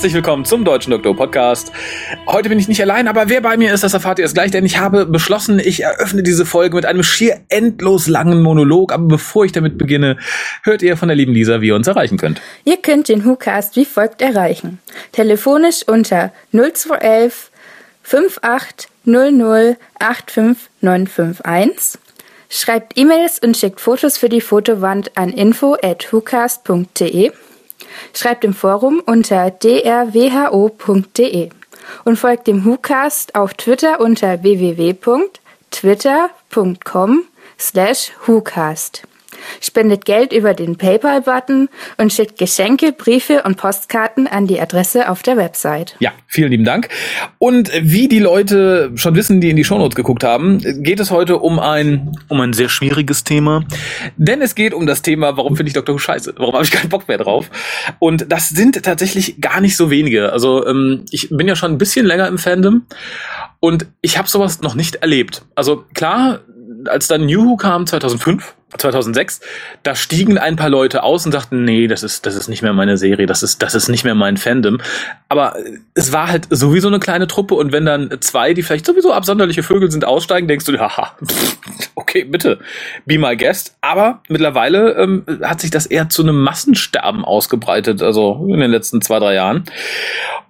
Herzlich willkommen zum Deutschen Doktor Podcast. Heute bin ich nicht allein, aber wer bei mir ist, das erfahrt ihr erst gleich, denn ich habe beschlossen, ich eröffne diese Folge mit einem schier endlos langen Monolog. Aber bevor ich damit beginne, hört ihr von der lieben Lisa, wie ihr uns erreichen könnt. Ihr könnt den WhoCast wie folgt erreichen. Telefonisch unter 0211 5800 85951. Schreibt E-Mails und schickt Fotos für die Fotowand an info at whocast.de. Schreibt im Forum unter drwho.de und folgt dem WhoCast auf Twitter unter www.twitter.com slash WhoCast spendet Geld über den PayPal-Button und schickt Geschenke, Briefe und Postkarten an die Adresse auf der Website. Ja, vielen lieben Dank. Und wie die Leute schon wissen, die in die Shownotes geguckt haben, geht es heute um ein, um ein sehr schwieriges Thema. Denn es geht um das Thema, warum finde ich Dr. Who scheiße? Warum habe ich keinen Bock mehr drauf? Und das sind tatsächlich gar nicht so wenige. Also ähm, ich bin ja schon ein bisschen länger im Fandom und ich habe sowas noch nicht erlebt. Also klar, als dann New Who kam 2005, 2006, da stiegen ein paar Leute aus und sagten, nee, das ist, das ist nicht mehr meine Serie, das ist, das ist nicht mehr mein Fandom. Aber es war halt sowieso eine kleine Truppe und wenn dann zwei, die vielleicht sowieso absonderliche Vögel sind, aussteigen, denkst du, haha, okay, bitte, be my guest. Aber mittlerweile ähm, hat sich das eher zu einem Massensterben ausgebreitet, also in den letzten zwei, drei Jahren.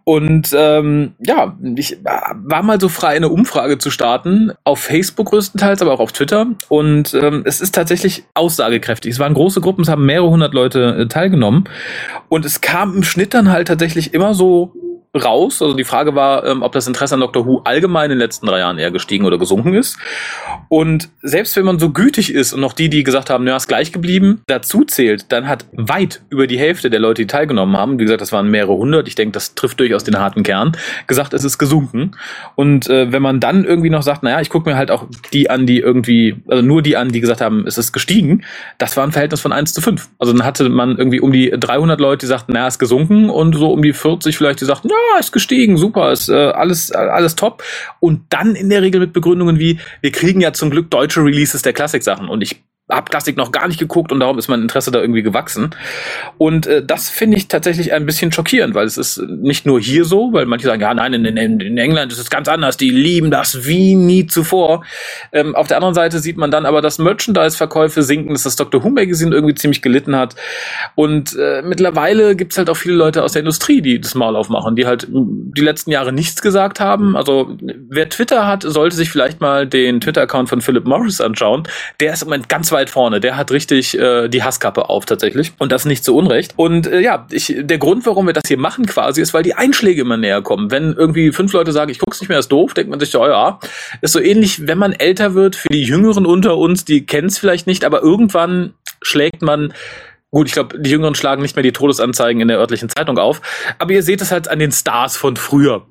Und ähm, ja, ich war mal so frei, eine Umfrage zu starten, auf Facebook größtenteils, aber auch auf Twitter. Und ähm, es ist tatsächlich aussagekräftig. Es waren große Gruppen, es haben mehrere hundert Leute äh, teilgenommen. Und es kam im Schnitt dann halt tatsächlich immer so raus. Also die Frage war, ähm, ob das Interesse an Doctor Who allgemein in den letzten drei Jahren eher gestiegen oder gesunken ist. Und selbst wenn man so gütig ist und noch die, die gesagt haben, ja, ist gleich geblieben, dazu zählt, dann hat weit über die Hälfte der Leute, die teilgenommen haben, wie gesagt, das waren mehrere hundert, ich denke, das trifft durchaus den harten Kern, gesagt, es ist gesunken. Und äh, wenn man dann irgendwie noch sagt, naja, ich gucke mir halt auch die an, die irgendwie, also nur die an, die gesagt haben, es ist gestiegen, das war ein Verhältnis von eins zu fünf. Also dann hatte man irgendwie um die 300 Leute, die sagten, naja, ist gesunken und so um die 40 vielleicht, die sagten, ja, ist gestiegen, super, ist äh, alles, alles top. Und dann in der Regel mit Begründungen wie, wir kriegen ja zum Glück deutsche Releases der Klassik-Sachen. Und ich habe Klassik noch gar nicht geguckt und darum ist mein Interesse da irgendwie gewachsen. Und äh, das finde ich tatsächlich ein bisschen schockierend, weil es ist nicht nur hier so, weil manche sagen, ja, nein, in, in, in England ist es ganz anders, die lieben das wie nie zuvor. Ähm, auf der anderen Seite sieht man dann aber, dass Merchandise-Verkäufe sinken, dass das Dr. Who Magazine irgendwie ziemlich gelitten hat. Und äh, mittlerweile gibt's halt auch viele Leute aus der Industrie, die das Maul aufmachen, die halt die letzten Jahre nichts gesagt haben. Also wer Twitter hat, sollte sich vielleicht mal den Twitter-Account von Philip Morris anschauen. Der ist im Moment ganz weit weit vorne. Der hat richtig äh, die Hasskappe auf tatsächlich. Und das nicht zu Unrecht. Und äh, ja, ich, der Grund, warum wir das hier machen quasi, ist, weil die Einschläge immer näher kommen. Wenn irgendwie fünf Leute sagen, ich guck's nicht mehr, ist doof, denkt man sich, oh ja, ist so ähnlich, wenn man älter wird, für die Jüngeren unter uns, die kennen's vielleicht nicht, aber irgendwann schlägt man Gut, ich glaube, die Jüngeren schlagen nicht mehr die Todesanzeigen in der örtlichen Zeitung auf. Aber ihr seht es halt an den Stars von früher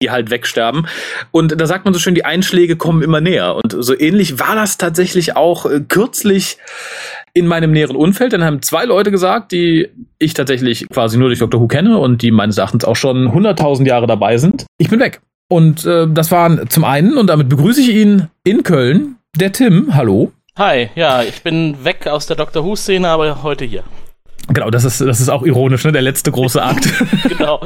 die halt wegsterben. Und da sagt man so schön, die Einschläge kommen immer näher. Und so ähnlich war das tatsächlich auch äh, kürzlich in meinem näheren Umfeld. Dann haben zwei Leute gesagt, die ich tatsächlich quasi nur durch Dr. Who kenne und die meines Erachtens auch schon 100.000 Jahre dabei sind. Ich bin weg. Und äh, das waren zum einen, und damit begrüße ich ihn in Köln, der Tim. Hallo. Hi, ja, ich bin weg aus der Doctor Who-Szene, aber heute hier. Genau, das ist, das ist auch ironisch, ne? Der letzte große Akt. genau.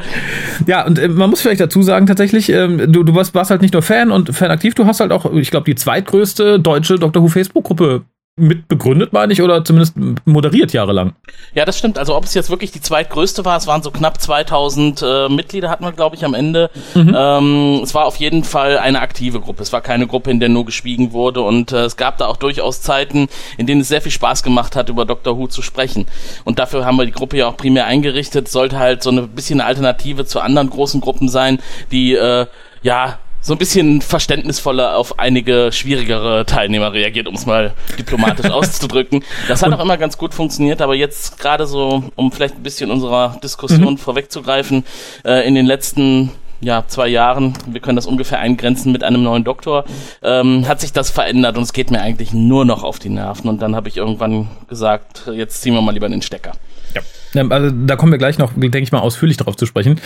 ja, und äh, man muss vielleicht dazu sagen, tatsächlich, ähm, du, du warst, warst halt nicht nur Fan und Fan aktiv, du hast halt auch, ich glaube, die zweitgrößte deutsche Doctor Who Facebook-Gruppe mit begründet, meine ich, oder zumindest moderiert jahrelang. Ja, das stimmt. Also ob es jetzt wirklich die zweitgrößte war, es waren so knapp 2000 äh, Mitglieder hatten wir, glaube ich, am Ende. Mhm. Ähm, es war auf jeden Fall eine aktive Gruppe. Es war keine Gruppe, in der nur geschwiegen wurde und äh, es gab da auch durchaus Zeiten, in denen es sehr viel Spaß gemacht hat, über Dr. Who zu sprechen. Und dafür haben wir die Gruppe ja auch primär eingerichtet. Sollte halt so eine bisschen eine Alternative zu anderen großen Gruppen sein, die äh, ja so ein bisschen verständnisvoller auf einige schwierigere Teilnehmer reagiert, um es mal diplomatisch auszudrücken. Das hat auch immer ganz gut funktioniert, aber jetzt gerade so, um vielleicht ein bisschen unserer Diskussion mhm. vorwegzugreifen, äh, in den letzten ja, zwei Jahren, wir können das ungefähr eingrenzen mit einem neuen Doktor, ähm, hat sich das verändert und es geht mir eigentlich nur noch auf die Nerven. Und dann habe ich irgendwann gesagt, jetzt ziehen wir mal lieber den Stecker. Ja. Also da kommen wir gleich noch, denke ich mal, ausführlich darauf zu sprechen.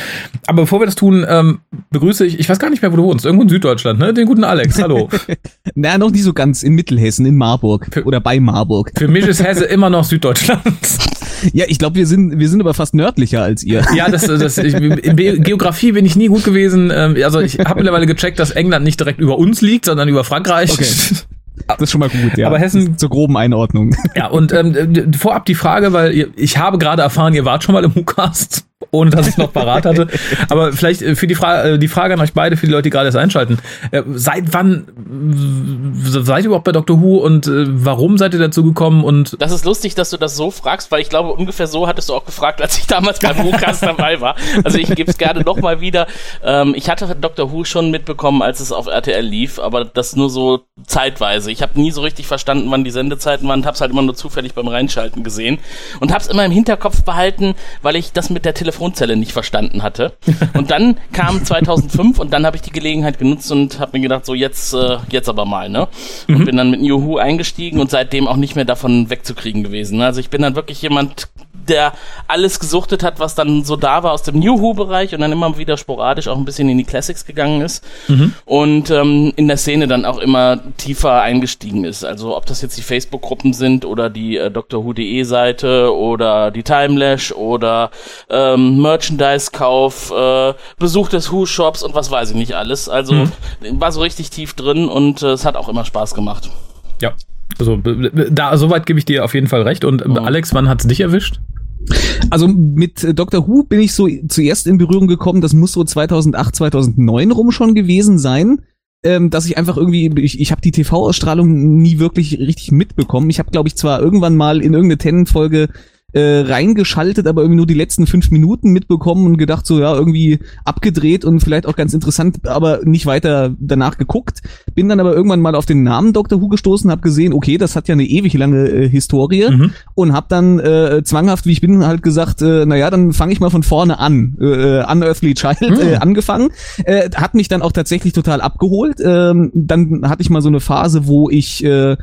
Aber bevor wir das tun, ähm, begrüße ich, ich weiß gar nicht mehr, wo du wohnst, irgendwo in Süddeutschland, ne? Den guten Alex, hallo. Na, noch nicht so ganz, in Mittelhessen, in Marburg für, oder bei Marburg. Für mich ist Hesse immer noch Süddeutschland. Ja, ich glaube, wir sind, wir sind aber fast nördlicher als ihr. Ja, das, das ich, in Geografie bin ich nie gut gewesen. Ähm, also ich habe mittlerweile gecheckt, dass England nicht direkt über uns liegt, sondern über Frankreich. Okay. Das ist schon mal gut, ja. Aber Hessen zur groben Einordnung. Ja, und ähm, vorab die Frage, weil ich habe gerade erfahren, ihr wart schon mal im WhoCast ohne dass ich noch parat hatte. Aber vielleicht äh, für die Frage, äh, die Frage an euch beide, für die Leute, die gerade erst einschalten. Äh, seit wann seid ihr überhaupt bei Doctor Who und warum seid ihr dazu gekommen? Und das ist lustig, dass du das so fragst, weil ich glaube, ungefähr so hattest du auch gefragt, als ich damals beim WhoCast dabei war. Also ich gebe es gerne nochmal wieder. Ähm, ich hatte Doctor Who schon mitbekommen, als es auf RTL lief, aber das nur so zeitweise. Ich habe nie so richtig verstanden, wann die Sendezeiten waren, hab's halt immer nur zufällig beim Reinschalten gesehen und hab's immer im Hinterkopf behalten, weil ich das mit der Telefon Telefonzelle nicht verstanden hatte. Und dann kam 2005 und dann habe ich die Gelegenheit genutzt und habe mir gedacht, so jetzt, äh, jetzt aber mal, ne? Und mhm. bin dann mit New Who eingestiegen und seitdem auch nicht mehr davon wegzukriegen gewesen. Also ich bin dann wirklich jemand, der alles gesuchtet hat, was dann so da war aus dem New Who-Bereich und dann immer wieder sporadisch auch ein bisschen in die Classics gegangen ist mhm. und ähm, in der Szene dann auch immer tiefer eingestiegen ist. Also ob das jetzt die Facebook-Gruppen sind oder die äh, Doctor Who.de Seite oder die Timelash oder ähm, Merchandise-Kauf, äh, Besuch des Who-Shops und was weiß ich nicht alles. Also mhm. war so richtig tief drin und äh, es hat auch immer Spaß gemacht. Ja. Also da soweit gebe ich dir auf jeden Fall recht. Und oh. Alex, wann hat's dich erwischt? Also mit äh, Dr. Who bin ich so zuerst in Berührung gekommen, das muss so 2008, 2009 rum schon gewesen sein, ähm, dass ich einfach irgendwie, ich, ich habe die TV-Ausstrahlung nie wirklich richtig mitbekommen. Ich habe, glaube ich, zwar irgendwann mal in irgendeine Tennant-Folge äh, reingeschaltet, aber irgendwie nur die letzten fünf Minuten mitbekommen und gedacht, so ja, irgendwie abgedreht und vielleicht auch ganz interessant, aber nicht weiter danach geguckt. Bin dann aber irgendwann mal auf den Namen Dr. Who gestoßen, habe gesehen, okay, das hat ja eine ewig lange äh, Historie mhm. und habe dann äh, zwanghaft, wie ich bin, halt gesagt, äh, naja, dann fange ich mal von vorne an. Äh, Unearthly Child mhm. äh, angefangen. Äh, hat mich dann auch tatsächlich total abgeholt. Ähm, dann hatte ich mal so eine Phase, wo ich äh,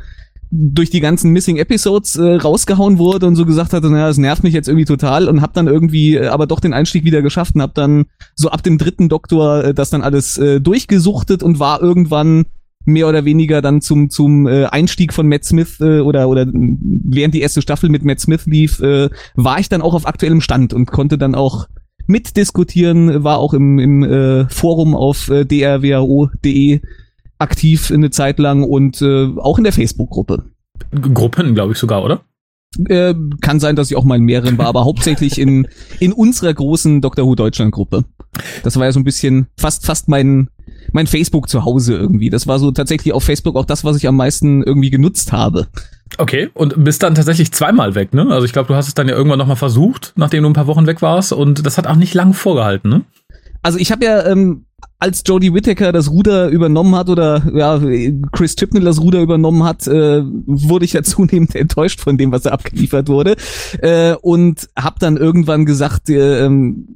durch die ganzen Missing Episodes äh, rausgehauen wurde und so gesagt hatte, naja, es nervt mich jetzt irgendwie total und hab dann irgendwie äh, aber doch den Einstieg wieder geschafft und hab dann so ab dem dritten Doktor äh, das dann alles äh, durchgesuchtet und war irgendwann mehr oder weniger dann zum zum äh, Einstieg von Matt Smith äh, oder oder während die erste Staffel mit Matt Smith lief, äh, war ich dann auch auf aktuellem Stand und konnte dann auch mitdiskutieren, war auch im, im äh, Forum auf äh, drwho.de aktiv eine Zeit lang und äh, auch in der Facebook-Gruppe. Gruppen, glaube ich sogar, oder? Äh, kann sein, dass ich auch mal in mehreren war, aber hauptsächlich in, in unserer großen Dr. Who Deutschland Gruppe. Das war ja so ein bisschen fast, fast mein, mein Facebook zu Hause irgendwie. Das war so tatsächlich auf Facebook auch das, was ich am meisten irgendwie genutzt habe. Okay, und bist dann tatsächlich zweimal weg, ne? Also ich glaube, du hast es dann ja irgendwann nochmal versucht, nachdem du ein paar Wochen weg warst und das hat auch nicht lang vorgehalten, ne? Also ich habe ja ähm, als Jodie Whittaker das Ruder übernommen hat oder ja, Chris Chibnall das Ruder übernommen hat, äh, wurde ich ja zunehmend enttäuscht von dem, was da abgeliefert wurde äh, und habe dann irgendwann gesagt, äh, ähm,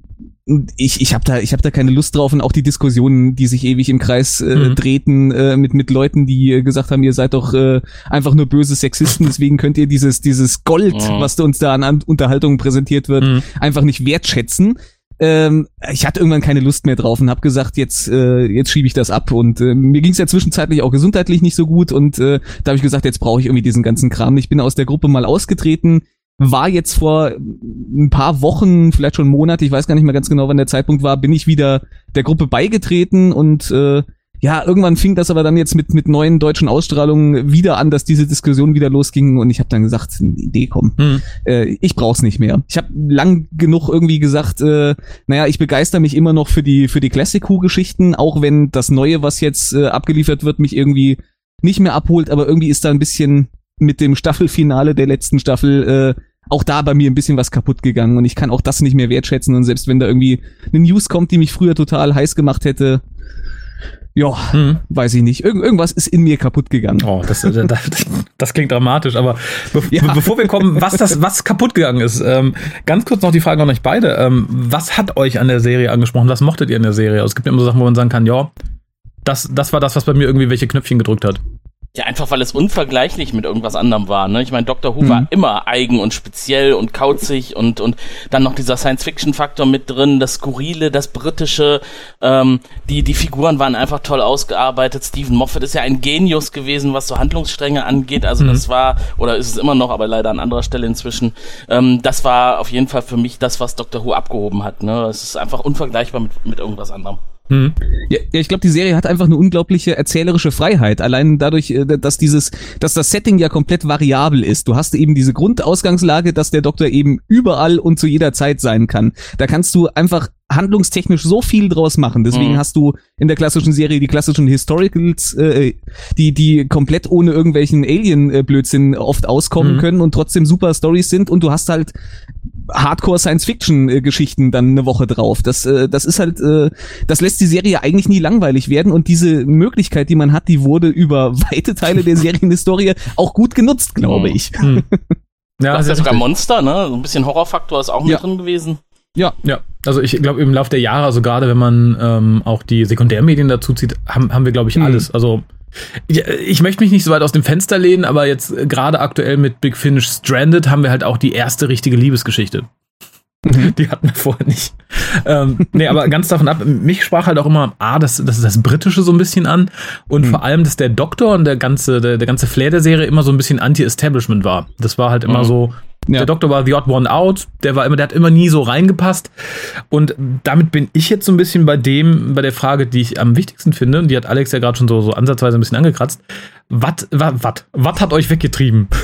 ich, ich habe da ich habe da keine Lust drauf und auch die Diskussionen, die sich ewig im Kreis äh, mhm. drehten äh, mit mit Leuten, die äh, gesagt haben, ihr seid doch äh, einfach nur böse Sexisten, deswegen könnt ihr dieses dieses Gold, mhm. was uns da an Unterhaltungen präsentiert wird, mhm. einfach nicht wertschätzen ähm, ich hatte irgendwann keine Lust mehr drauf und habe gesagt, jetzt äh, jetzt schiebe ich das ab. Und äh, mir ging es ja zwischenzeitlich auch gesundheitlich nicht so gut. Und äh, da habe ich gesagt, jetzt brauche ich irgendwie diesen ganzen Kram. Ich bin aus der Gruppe mal ausgetreten, war jetzt vor ein paar Wochen, vielleicht schon Monate, ich weiß gar nicht mehr ganz genau, wann der Zeitpunkt war, bin ich wieder der Gruppe beigetreten. Und äh, ja, irgendwann fing das aber dann jetzt mit, mit neuen deutschen Ausstrahlungen wieder an, dass diese Diskussion wieder losging und ich habe dann gesagt, Idee, komm, hm. äh, ich brauch's nicht mehr. Ich habe lang genug irgendwie gesagt, äh, naja, ich begeister mich immer noch für die, für die Classic-Who-Geschichten, auch wenn das Neue, was jetzt äh, abgeliefert wird, mich irgendwie nicht mehr abholt, aber irgendwie ist da ein bisschen mit dem Staffelfinale der letzten Staffel äh, auch da bei mir ein bisschen was kaputt gegangen und ich kann auch das nicht mehr wertschätzen und selbst wenn da irgendwie eine News kommt, die mich früher total heiß gemacht hätte, ja, hm. weiß ich nicht. Irgend, irgendwas ist in mir kaputt gegangen. Oh, das, das, das, das klingt dramatisch. Aber be ja. bevor wir kommen, was das, was kaputt gegangen ist, ähm, ganz kurz noch die Frage an euch beide. Ähm, was hat euch an der Serie angesprochen? Was mochtet ihr an der Serie? Also es gibt ja immer so Sachen, wo man sagen kann, ja, das, das war das, was bei mir irgendwie welche Knöpfchen gedrückt hat. Ja, einfach weil es unvergleichlich mit irgendwas anderem war. Ne? Ich meine, Doctor Who mhm. war immer eigen und speziell und kauzig und und dann noch dieser Science-Fiction-Faktor mit drin, das Skurrile, das Britische. Ähm, die die Figuren waren einfach toll ausgearbeitet. Stephen Moffat ist ja ein Genius gewesen, was so Handlungsstränge angeht. Also mhm. das war oder ist es immer noch, aber leider an anderer Stelle inzwischen. Ähm, das war auf jeden Fall für mich das, was Doctor Who abgehoben hat. Ne? Es ist einfach unvergleichbar mit mit irgendwas anderem. Hm. Ja, ich glaube, die Serie hat einfach eine unglaubliche erzählerische Freiheit. Allein dadurch, äh, dass dieses, dass das Setting ja komplett variabel ist. Du hast eben diese Grundausgangslage, dass der Doktor eben überall und zu jeder Zeit sein kann. Da kannst du einfach handlungstechnisch so viel draus machen. Deswegen mhm. hast du in der klassischen Serie die klassischen Historicals, äh, die die komplett ohne irgendwelchen Alien-Blödsinn oft auskommen mhm. können und trotzdem super Stories sind. Und du hast halt Hardcore-Science-Fiction-Geschichten dann eine Woche drauf. Das, äh, das ist halt, äh, das lässt die Serie eigentlich nie langweilig werden. Und diese Möglichkeit, die man hat, die wurde über weite Teile der Serienhistorie auch gut genutzt, glaube mhm. ich. Mhm. Ja, das ist ja sogar Monster, ne? So ein bisschen Horrorfaktor ist auch mit ja. drin gewesen. Ja, ja. Also ich glaube im Laufe der Jahre, also gerade wenn man ähm, auch die Sekundärmedien dazu zieht, haben, haben wir, glaube ich, mhm. alles. Also ich, möchte mich nicht so weit aus dem Fenster lehnen, aber jetzt äh, gerade aktuell mit Big Finish Stranded haben wir halt auch die erste richtige Liebesgeschichte. Mhm. Die hatten wir vorher nicht. ähm, nee, aber ganz davon ab, mich sprach halt auch immer, ah, das, das ist das Britische so ein bisschen an und mhm. vor allem, dass der Doktor und der ganze, der, der ganze Flair der Serie immer so ein bisschen Anti-Establishment war. Das war halt immer mhm. so, ja. Der Doktor war the odd one out, der war immer, der hat immer nie so reingepasst. Und damit bin ich jetzt so ein bisschen bei dem, bei der Frage, die ich am wichtigsten finde, und die hat Alex ja gerade schon so, so ansatzweise ein bisschen angekratzt. Was, was, was, was hat euch weggetrieben?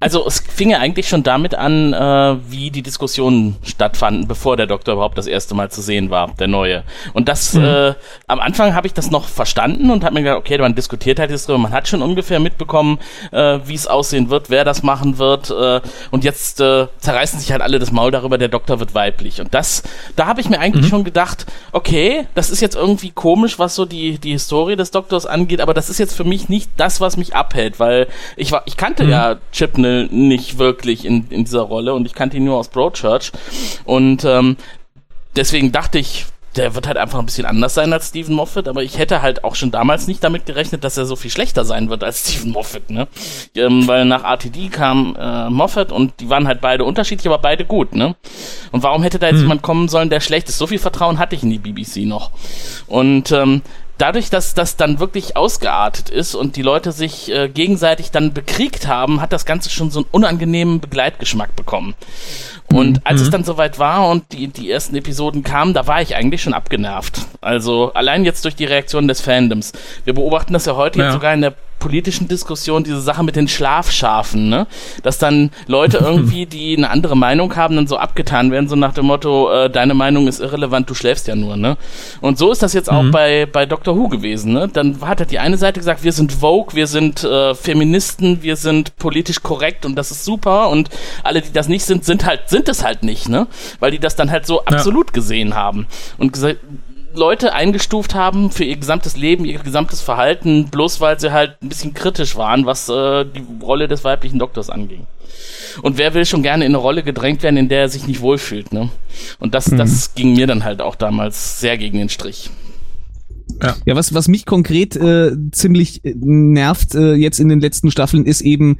Also es fing ja eigentlich schon damit an, äh, wie die Diskussionen stattfanden, bevor der Doktor überhaupt das erste Mal zu sehen war, der neue. Und das, mhm. äh, am Anfang habe ich das noch verstanden und habe mir gedacht, okay, man diskutiert halt jetzt drüber, man hat schon ungefähr mitbekommen, äh, wie es aussehen wird, wer das machen wird. Äh, und jetzt äh, zerreißen sich halt alle das Maul darüber, der Doktor wird weiblich. Und das, da habe ich mir eigentlich mhm. schon gedacht, okay, das ist jetzt irgendwie komisch, was so die, die Historie des Doktors angeht, aber das ist jetzt für mich nicht das, was mich abhält, weil ich war, ich kannte mhm. ja Chipnell nicht wirklich in, in dieser Rolle und ich kannte ihn nur aus Broadchurch und ähm, deswegen dachte ich, der wird halt einfach ein bisschen anders sein als Stephen Moffat, aber ich hätte halt auch schon damals nicht damit gerechnet, dass er so viel schlechter sein wird als Stephen Moffat, ne? Ähm, weil nach RTD kam äh, Moffat und die waren halt beide unterschiedlich, aber beide gut, ne? Und warum hätte da jetzt hm. jemand kommen sollen, der schlecht ist? So viel Vertrauen hatte ich in die BBC noch. Und ähm, dadurch, dass das dann wirklich ausgeartet ist und die Leute sich äh, gegenseitig dann bekriegt haben, hat das Ganze schon so einen unangenehmen Begleitgeschmack bekommen. Und mhm. als es dann soweit war und die, die ersten Episoden kamen, da war ich eigentlich schon abgenervt. Also allein jetzt durch die Reaktion des Fandoms. Wir beobachten das ja heute ja. jetzt sogar in der politischen Diskussion diese Sache mit den Schlafschafen, ne? Dass dann Leute irgendwie, die eine andere Meinung haben, dann so abgetan werden, so nach dem Motto, äh, deine Meinung ist irrelevant, du schläfst ja nur, ne? Und so ist das jetzt auch mhm. bei, bei Doctor Who gewesen, ne? Dann hat halt die eine Seite gesagt, wir sind Vogue, wir sind äh, Feministen, wir sind politisch korrekt und das ist super und alle, die das nicht sind, sind halt, sind es halt nicht, ne? Weil die das dann halt so absolut ja. gesehen haben und gesagt, Leute eingestuft haben für ihr gesamtes Leben, ihr gesamtes Verhalten, bloß weil sie halt ein bisschen kritisch waren, was äh, die Rolle des weiblichen Doktors anging. Und wer will schon gerne in eine Rolle gedrängt werden, in der er sich nicht wohlfühlt, ne? Und das, mhm. das ging mir dann halt auch damals sehr gegen den Strich. Ja. ja, was, was mich konkret äh, ziemlich äh, nervt äh, jetzt in den letzten Staffeln ist eben,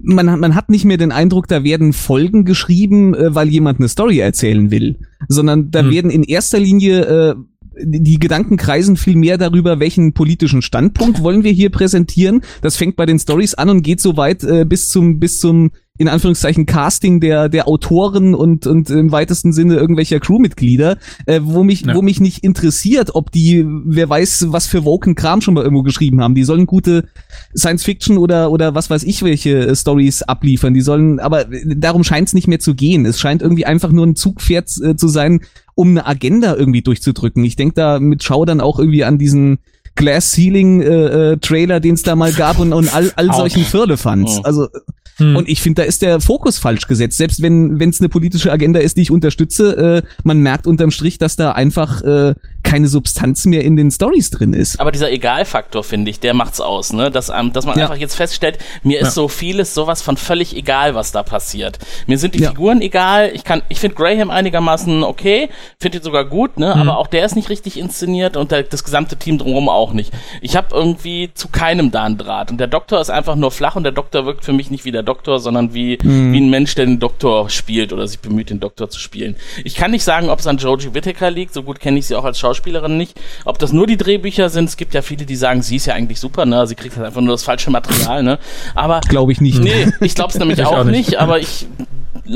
man, man hat nicht mehr den Eindruck, da werden Folgen geschrieben, äh, weil jemand eine Story erzählen will, sondern da hm. werden in erster Linie äh, die Gedanken kreisen viel mehr darüber, welchen politischen Standpunkt wollen wir hier präsentieren. Das fängt bei den Stories an und geht so weit äh, bis zum bis zum in Anführungszeichen Casting der der Autoren und und im weitesten Sinne irgendwelcher Crewmitglieder, äh, wo mich ja. wo mich nicht interessiert, ob die wer weiß was für woken Kram schon mal irgendwo geschrieben haben. Die sollen gute Science Fiction oder oder was weiß ich welche äh, Stories abliefern. Die sollen aber darum scheint es nicht mehr zu gehen. Es scheint irgendwie einfach nur ein Zugpferd äh, zu sein, um eine Agenda irgendwie durchzudrücken. Ich denke da mit Schau dann auch irgendwie an diesen Glass Ceiling äh, äh, Trailer, den es da mal gab und, und all, all solchen Firlefanz. Oh. Also hm. und ich finde, da ist der Fokus falsch gesetzt. Selbst wenn es eine politische Agenda ist, die ich unterstütze, äh, man merkt unterm Strich, dass da einfach äh, keine Substanz mehr in den Stories drin ist. Aber dieser Egalfaktor, finde ich, der macht's aus, ne? Dass, ähm, dass man Ja. einfach jetzt feststellt, mir ist Ja. so vieles sowas von völlig egal, was da passiert. Mir sind die Ja. Figuren egal. Ich kann, ich finde Graham einigermaßen okay, finde ihn sogar gut, ne? Mhm. Aber auch der ist nicht richtig inszeniert und der, das gesamte Team drumherum auch nicht. Ich habe irgendwie zu keinem da einen Draht. Und der Doktor ist einfach nur flach und der Doktor wirkt für mich nicht wie der Doktor, sondern wie, Mhm. wie ein Mensch, der den Doktor spielt oder sich bemüht, den Doktor zu spielen. Ich kann nicht sagen, ob es an Joji Whittaker liegt, so gut kenne ich sie auch als Schauspielerin nicht. Ob das nur die Drehbücher sind, es gibt ja viele, die sagen, sie ist ja eigentlich super, ne? Sie kriegt halt einfach nur das falsche Material, ne? Aber Glaube ich nicht. Nee, ich glaube es nämlich Ich auch, auch nicht. nicht. aber ich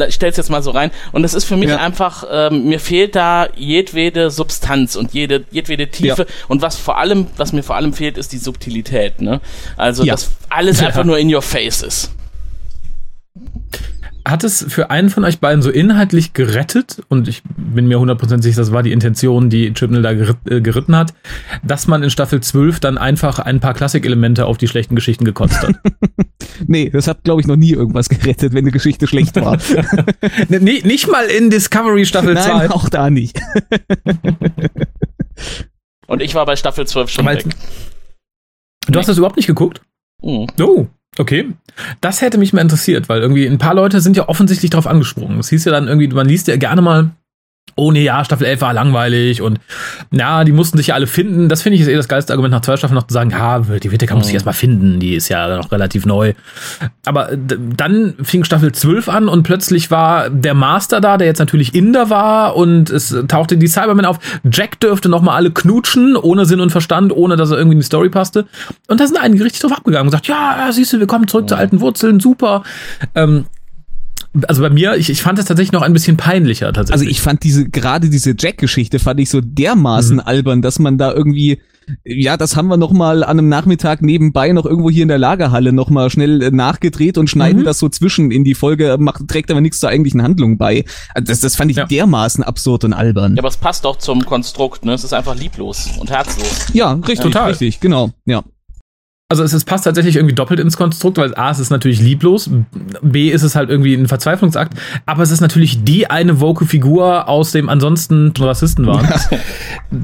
stell's jetzt mal so rein. Und das ist für mich Ja. einfach, ähm, mir fehlt da jedwede Substanz und jede, jedwede Tiefe. Ja. Und was vor allem, was mir vor allem fehlt, ist die Subtilität, ne? Also, Ja. dass alles einfach nur in your face ist. Hat es für einen von euch beiden so inhaltlich gerettet, und ich bin mir 100% sicher, das war die Intention, die Chibnall da geritt, äh, geritten hat, dass man in Staffel 12 dann einfach ein paar Klassikelemente auf die schlechten Geschichten gekotzt hat. Nee, das hat, glaube ich, noch nie irgendwas gerettet, wenn eine Geschichte schlecht war. nee, nicht mal in Discovery Staffel 2. Nein, auch da nicht. Und ich war bei Staffel 12 schon Weil- weg. Du hast das überhaupt nicht geguckt? Mhm. Oh, okay. Das hätte mich mal interessiert, weil irgendwie ein paar Leute sind ja offensichtlich drauf angesprungen. Das hieß ja dann irgendwie, man liest ja gerne mal, oh nee, ja, Staffel 11 war langweilig und ja, die mussten sich ja alle finden. Das finde ich ist eh das geilste Argument nach zwei Staffeln noch zu sagen, ja, die Whittaker muss sich Mhm. erstmal finden, die ist ja noch relativ neu. Aber dann fing Staffel 12 an und plötzlich war der Master da, der jetzt natürlich Inder war und es tauchte die Cybermen auf. Jack dürfte noch mal alle knutschen, ohne Sinn und Verstand, ohne dass er irgendwie in die Story passte. Und da sind einige richtig drauf abgegangen und gesagt, ja, siehst du, wir kommen zurück zu alten Wurzeln, super. Ähm, also bei mir, ich, ich fand es tatsächlich noch ein bisschen peinlicher tatsächlich. Also ich fand diese, gerade diese Jack-Geschichte fand ich so dermaßen albern, dass man da irgendwie, ja, das haben wir noch mal an einem Nachmittag nebenbei noch irgendwo hier in der Lagerhalle noch mal schnell äh, nachgedreht und schneiden Mhm. das so zwischen in die Folge, macht, trägt aber nichts zur eigentlichen Handlung bei. Also Das, das fand ich Ja. dermaßen absurd und albern. Ja, aber es passt doch zum Konstrukt, ne? Es ist einfach lieblos und herzlos. Ja, richtig, total. richtig, genau, ja. Also es, es passt tatsächlich irgendwie doppelt ins Konstrukt, weil A, es ist natürlich lieblos, B, ist es halt irgendwie ein Verzweiflungsakt, aber es ist natürlich die eine woke Figur aus dem ansonsten Rassisten waren.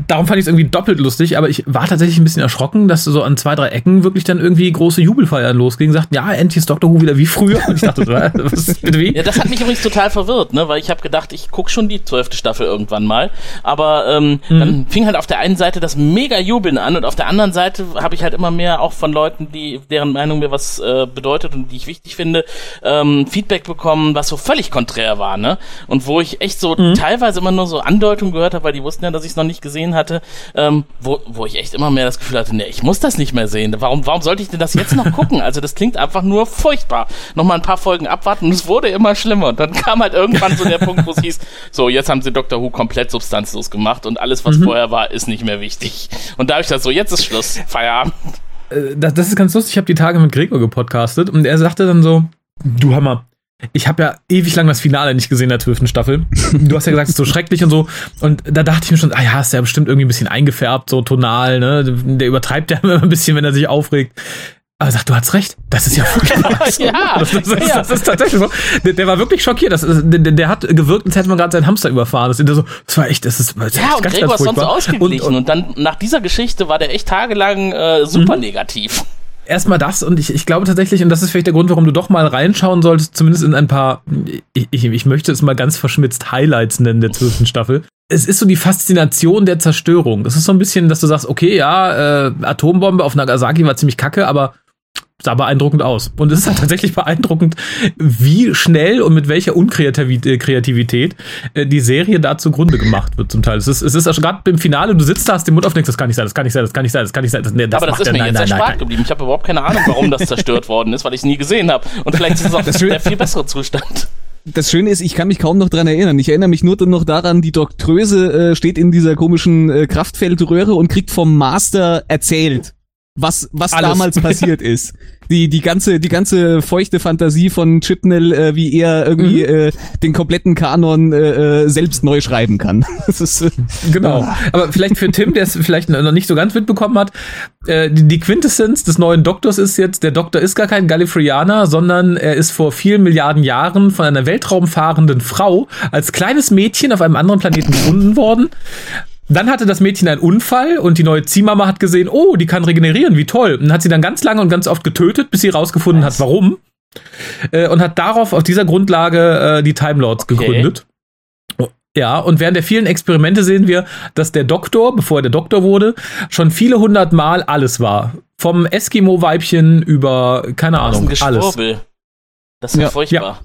Darum fand ich es irgendwie doppelt lustig, aber ich war tatsächlich ein bisschen erschrocken, dass so an zwei, drei Ecken wirklich dann irgendwie große Jubelfeiern losgingen, sagten, ja, endlich ist Doctor Who wieder wie früher. Und ich dachte, was, bitte wie? Ja, das hat mich übrigens total verwirrt, ne? Weil ich habe gedacht, ich guck schon die zwölfte Staffel irgendwann mal. Aber ähm, dann fing halt auf der einen Seite das mega Jubeln an und auf der anderen Seite habe ich halt immer mehr auch von Leuten, die deren Meinung mir was äh, bedeutet und die ich wichtig finde, ähm, Feedback bekommen, was so völlig konträr war, ne? Und wo ich echt so teilweise immer nur so Andeutungen gehört habe, weil die wussten ja, dass ich es noch nicht gesehen hatte, ähm, wo, wo ich echt immer mehr das Gefühl hatte, ne, ich muss das nicht mehr sehen. Warum, warum sollte ich denn das jetzt noch gucken? Also das klingt einfach nur furchtbar. Nochmal ein paar Folgen abwarten und es wurde immer schlimmer. Und dann kam halt irgendwann so der Punkt, wo es hieß, so, jetzt haben sie Doctor Who komplett substanzlos gemacht und alles, was vorher war, ist nicht mehr wichtig. Und da habe ich das so, jetzt ist Schluss, Feierabend. Äh, das, das ist ganz lustig. Ich habe die Tage mit Gregor gepodcastet und er sagte dann so: Du Hammer. Ich habe ja ewig lang das Finale nicht gesehen der zwölften Staffel. Du hast ja gesagt, es ist so schrecklich und so. Und da dachte ich mir schon, ah ja, ist ja bestimmt irgendwie ein bisschen eingefärbt, so tonal, ne? Der übertreibt ja immer ein bisschen, wenn er sich aufregt. Aber er sagt, du hast recht, das ist ja furchtbar. Ja, das, das, das, ja. das ist tatsächlich so. Der, der war wirklich schockiert. Das, ist- der, der hat gewirkt, als hätte man gerade seinen Hamster überfahren. Das, ist so, das war echt, das ist das Ja, ist und ganz, Gregor ganz ist sonst ausgeglichen. Und, Und, und dann nach dieser Geschichte war der echt tagelang äh, super negativ. erstmal das und ich, ich glaube tatsächlich, und das ist vielleicht der Grund, warum du doch mal reinschauen solltest, zumindest in ein paar, ich, ich, ich möchte es mal ganz verschmitzt Highlights nennen der zwölften Staffel. Es ist so die Faszination der Zerstörung. Es ist so ein bisschen, dass du sagst, okay, ja, äh, Atombombe auf Nagasaki war ziemlich kacke, aber sah beeindruckend aus. Und es ist halt tatsächlich beeindruckend, wie schnell und mit welcher Unkreativität Kreativität, äh, die Serie da zugrunde gemacht wird zum Teil. Es ist, es ist gerade beim Finale, du sitzt da, hast den Mund auf, denkst, das kann nicht sein, das kann nicht sein, das kann nicht sein, das kann nicht sein. Das, nee, das aber das macht ist mir nein, jetzt nein, erspart nein. geblieben. Ich habe überhaupt keine Ahnung, warum das zerstört worden ist, weil ich es nie gesehen habe. Und vielleicht ist es auch der viel bessere Zustand. Das Schöne ist, ich kann mich kaum noch dran erinnern. Ich erinnere mich nur noch daran, die Doktröse äh, steht in dieser komischen äh, Kraftfeldröhre und kriegt vom Master erzählt, was was Alles. damals passiert ist. Die die ganze die ganze feuchte Fantasie von Chipnell, äh, wie er irgendwie Mhm. äh, den kompletten Kanon äh, äh, selbst neu schreiben kann. Das ist äh, Genau. Aber vielleicht für Tim, der es vielleicht noch nicht so ganz mitbekommen hat, äh, die, die Quintessenz des neuen Doktors ist jetzt, der Doktor ist gar kein Gallifreyaner, sondern er ist vor vielen Milliarden Jahren von einer weltraumfahrenden Frau als kleines Mädchen auf einem anderen Planeten gefunden worden. Dann hatte das Mädchen einen Unfall und die neue Ziehmama hat gesehen, oh, die kann regenerieren, wie toll. Und hat sie dann ganz lange und ganz oft getötet, bis sie rausgefunden hat, warum. Äh, und hat darauf, auf dieser Grundlage, äh, die Time Lords Okay. gegründet. Ja, und während der vielen Experimente sehen wir, dass der Doktor, bevor er der Doktor wurde, schon viele hundert Mal alles war. Vom Eskimo-Weibchen über, keine Ahnung, alles. Das ist ja, Ja.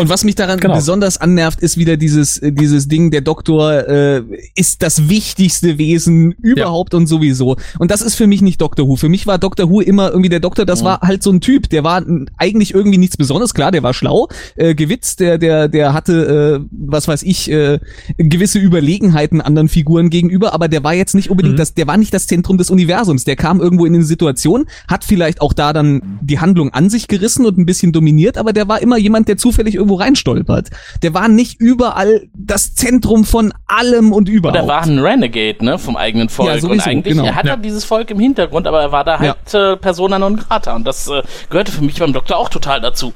Und was mich daran Genau. besonders annervt, ist wieder dieses, äh, dieses Ding, der Doktor äh, ist das wichtigste Wesen überhaupt und sowieso. Und das ist für mich nicht Doctor Who. Für mich war Doctor Who immer irgendwie der Doktor, das Mhm. war halt so ein Typ, der war eigentlich irgendwie nichts Besonderes. Klar, der war schlau, äh, gewitzt, der, der, der hatte, äh, was weiß ich, äh, gewisse Überlegenheiten anderen Figuren gegenüber, aber der war jetzt nicht unbedingt Mhm. das, der war nicht das Zentrum des Universums. Der kam irgendwo in eine Situation, hat vielleicht auch da dann die Handlung an sich gerissen und ein bisschen dominiert, aber der war immer jemand, der zufällig irgendwo reinstolpert. Der war nicht überall das Zentrum von allem und Und überhaupt. er war ein Renegade, ne, vom eigenen Volk. Ja, und sowieso, eigentlich, genau. er hat Ja. ja dieses Volk im Hintergrund, aber er war da halt äh, Persona non grata. Und das äh, gehörte für mich beim Doktor auch total dazu.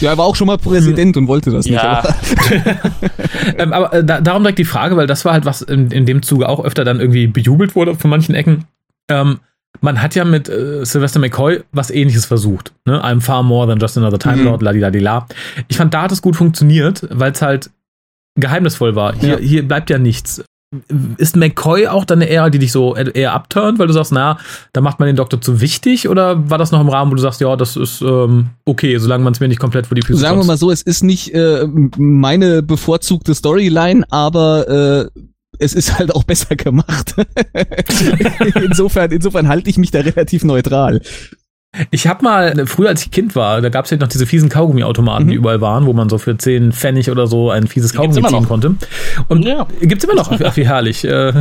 ja, er war auch schon mal Präsident und wollte das nicht. Ja, aber- Ähm, aber äh, da, darum direkt die Frage, weil das war halt was in, in dem Zuge auch öfter dann irgendwie bejubelt wurde von manchen Ecken. Ähm, man hat ja mit äh, Sylvester McCoy was ähnliches versucht. Ne? I'm far more than just another Time Mhm. Lord, ladidadila. Ich fand, da hat es gut funktioniert, weil es halt geheimnisvoll war. Hier, Ja. hier bleibt ja nichts. Ist McCoy auch dann eine Ära, die dich so eher eher abturnt, weil du sagst, na, da macht man den Doktor zu wichtig? Oder war das noch im Rahmen, wo du sagst, ja, das ist ähm, okay, solange man es mir nicht komplett vor die Füße Sagen wir mal so, es ist nicht äh, meine bevorzugte Storyline, aber äh, es ist halt auch besser gemacht. insofern, insofern halte ich mich da relativ neutral. Ich habe mal, früher als ich Kind war, da gab es ja noch diese fiesen Kaugummiautomaten, die Mhm. überall waren, wo man so für 10 Pfennig oder so ein fieses Die Kaugummi ziehen konnte. Und Ja. gibt's immer noch, ach, wie herrlich. Äh,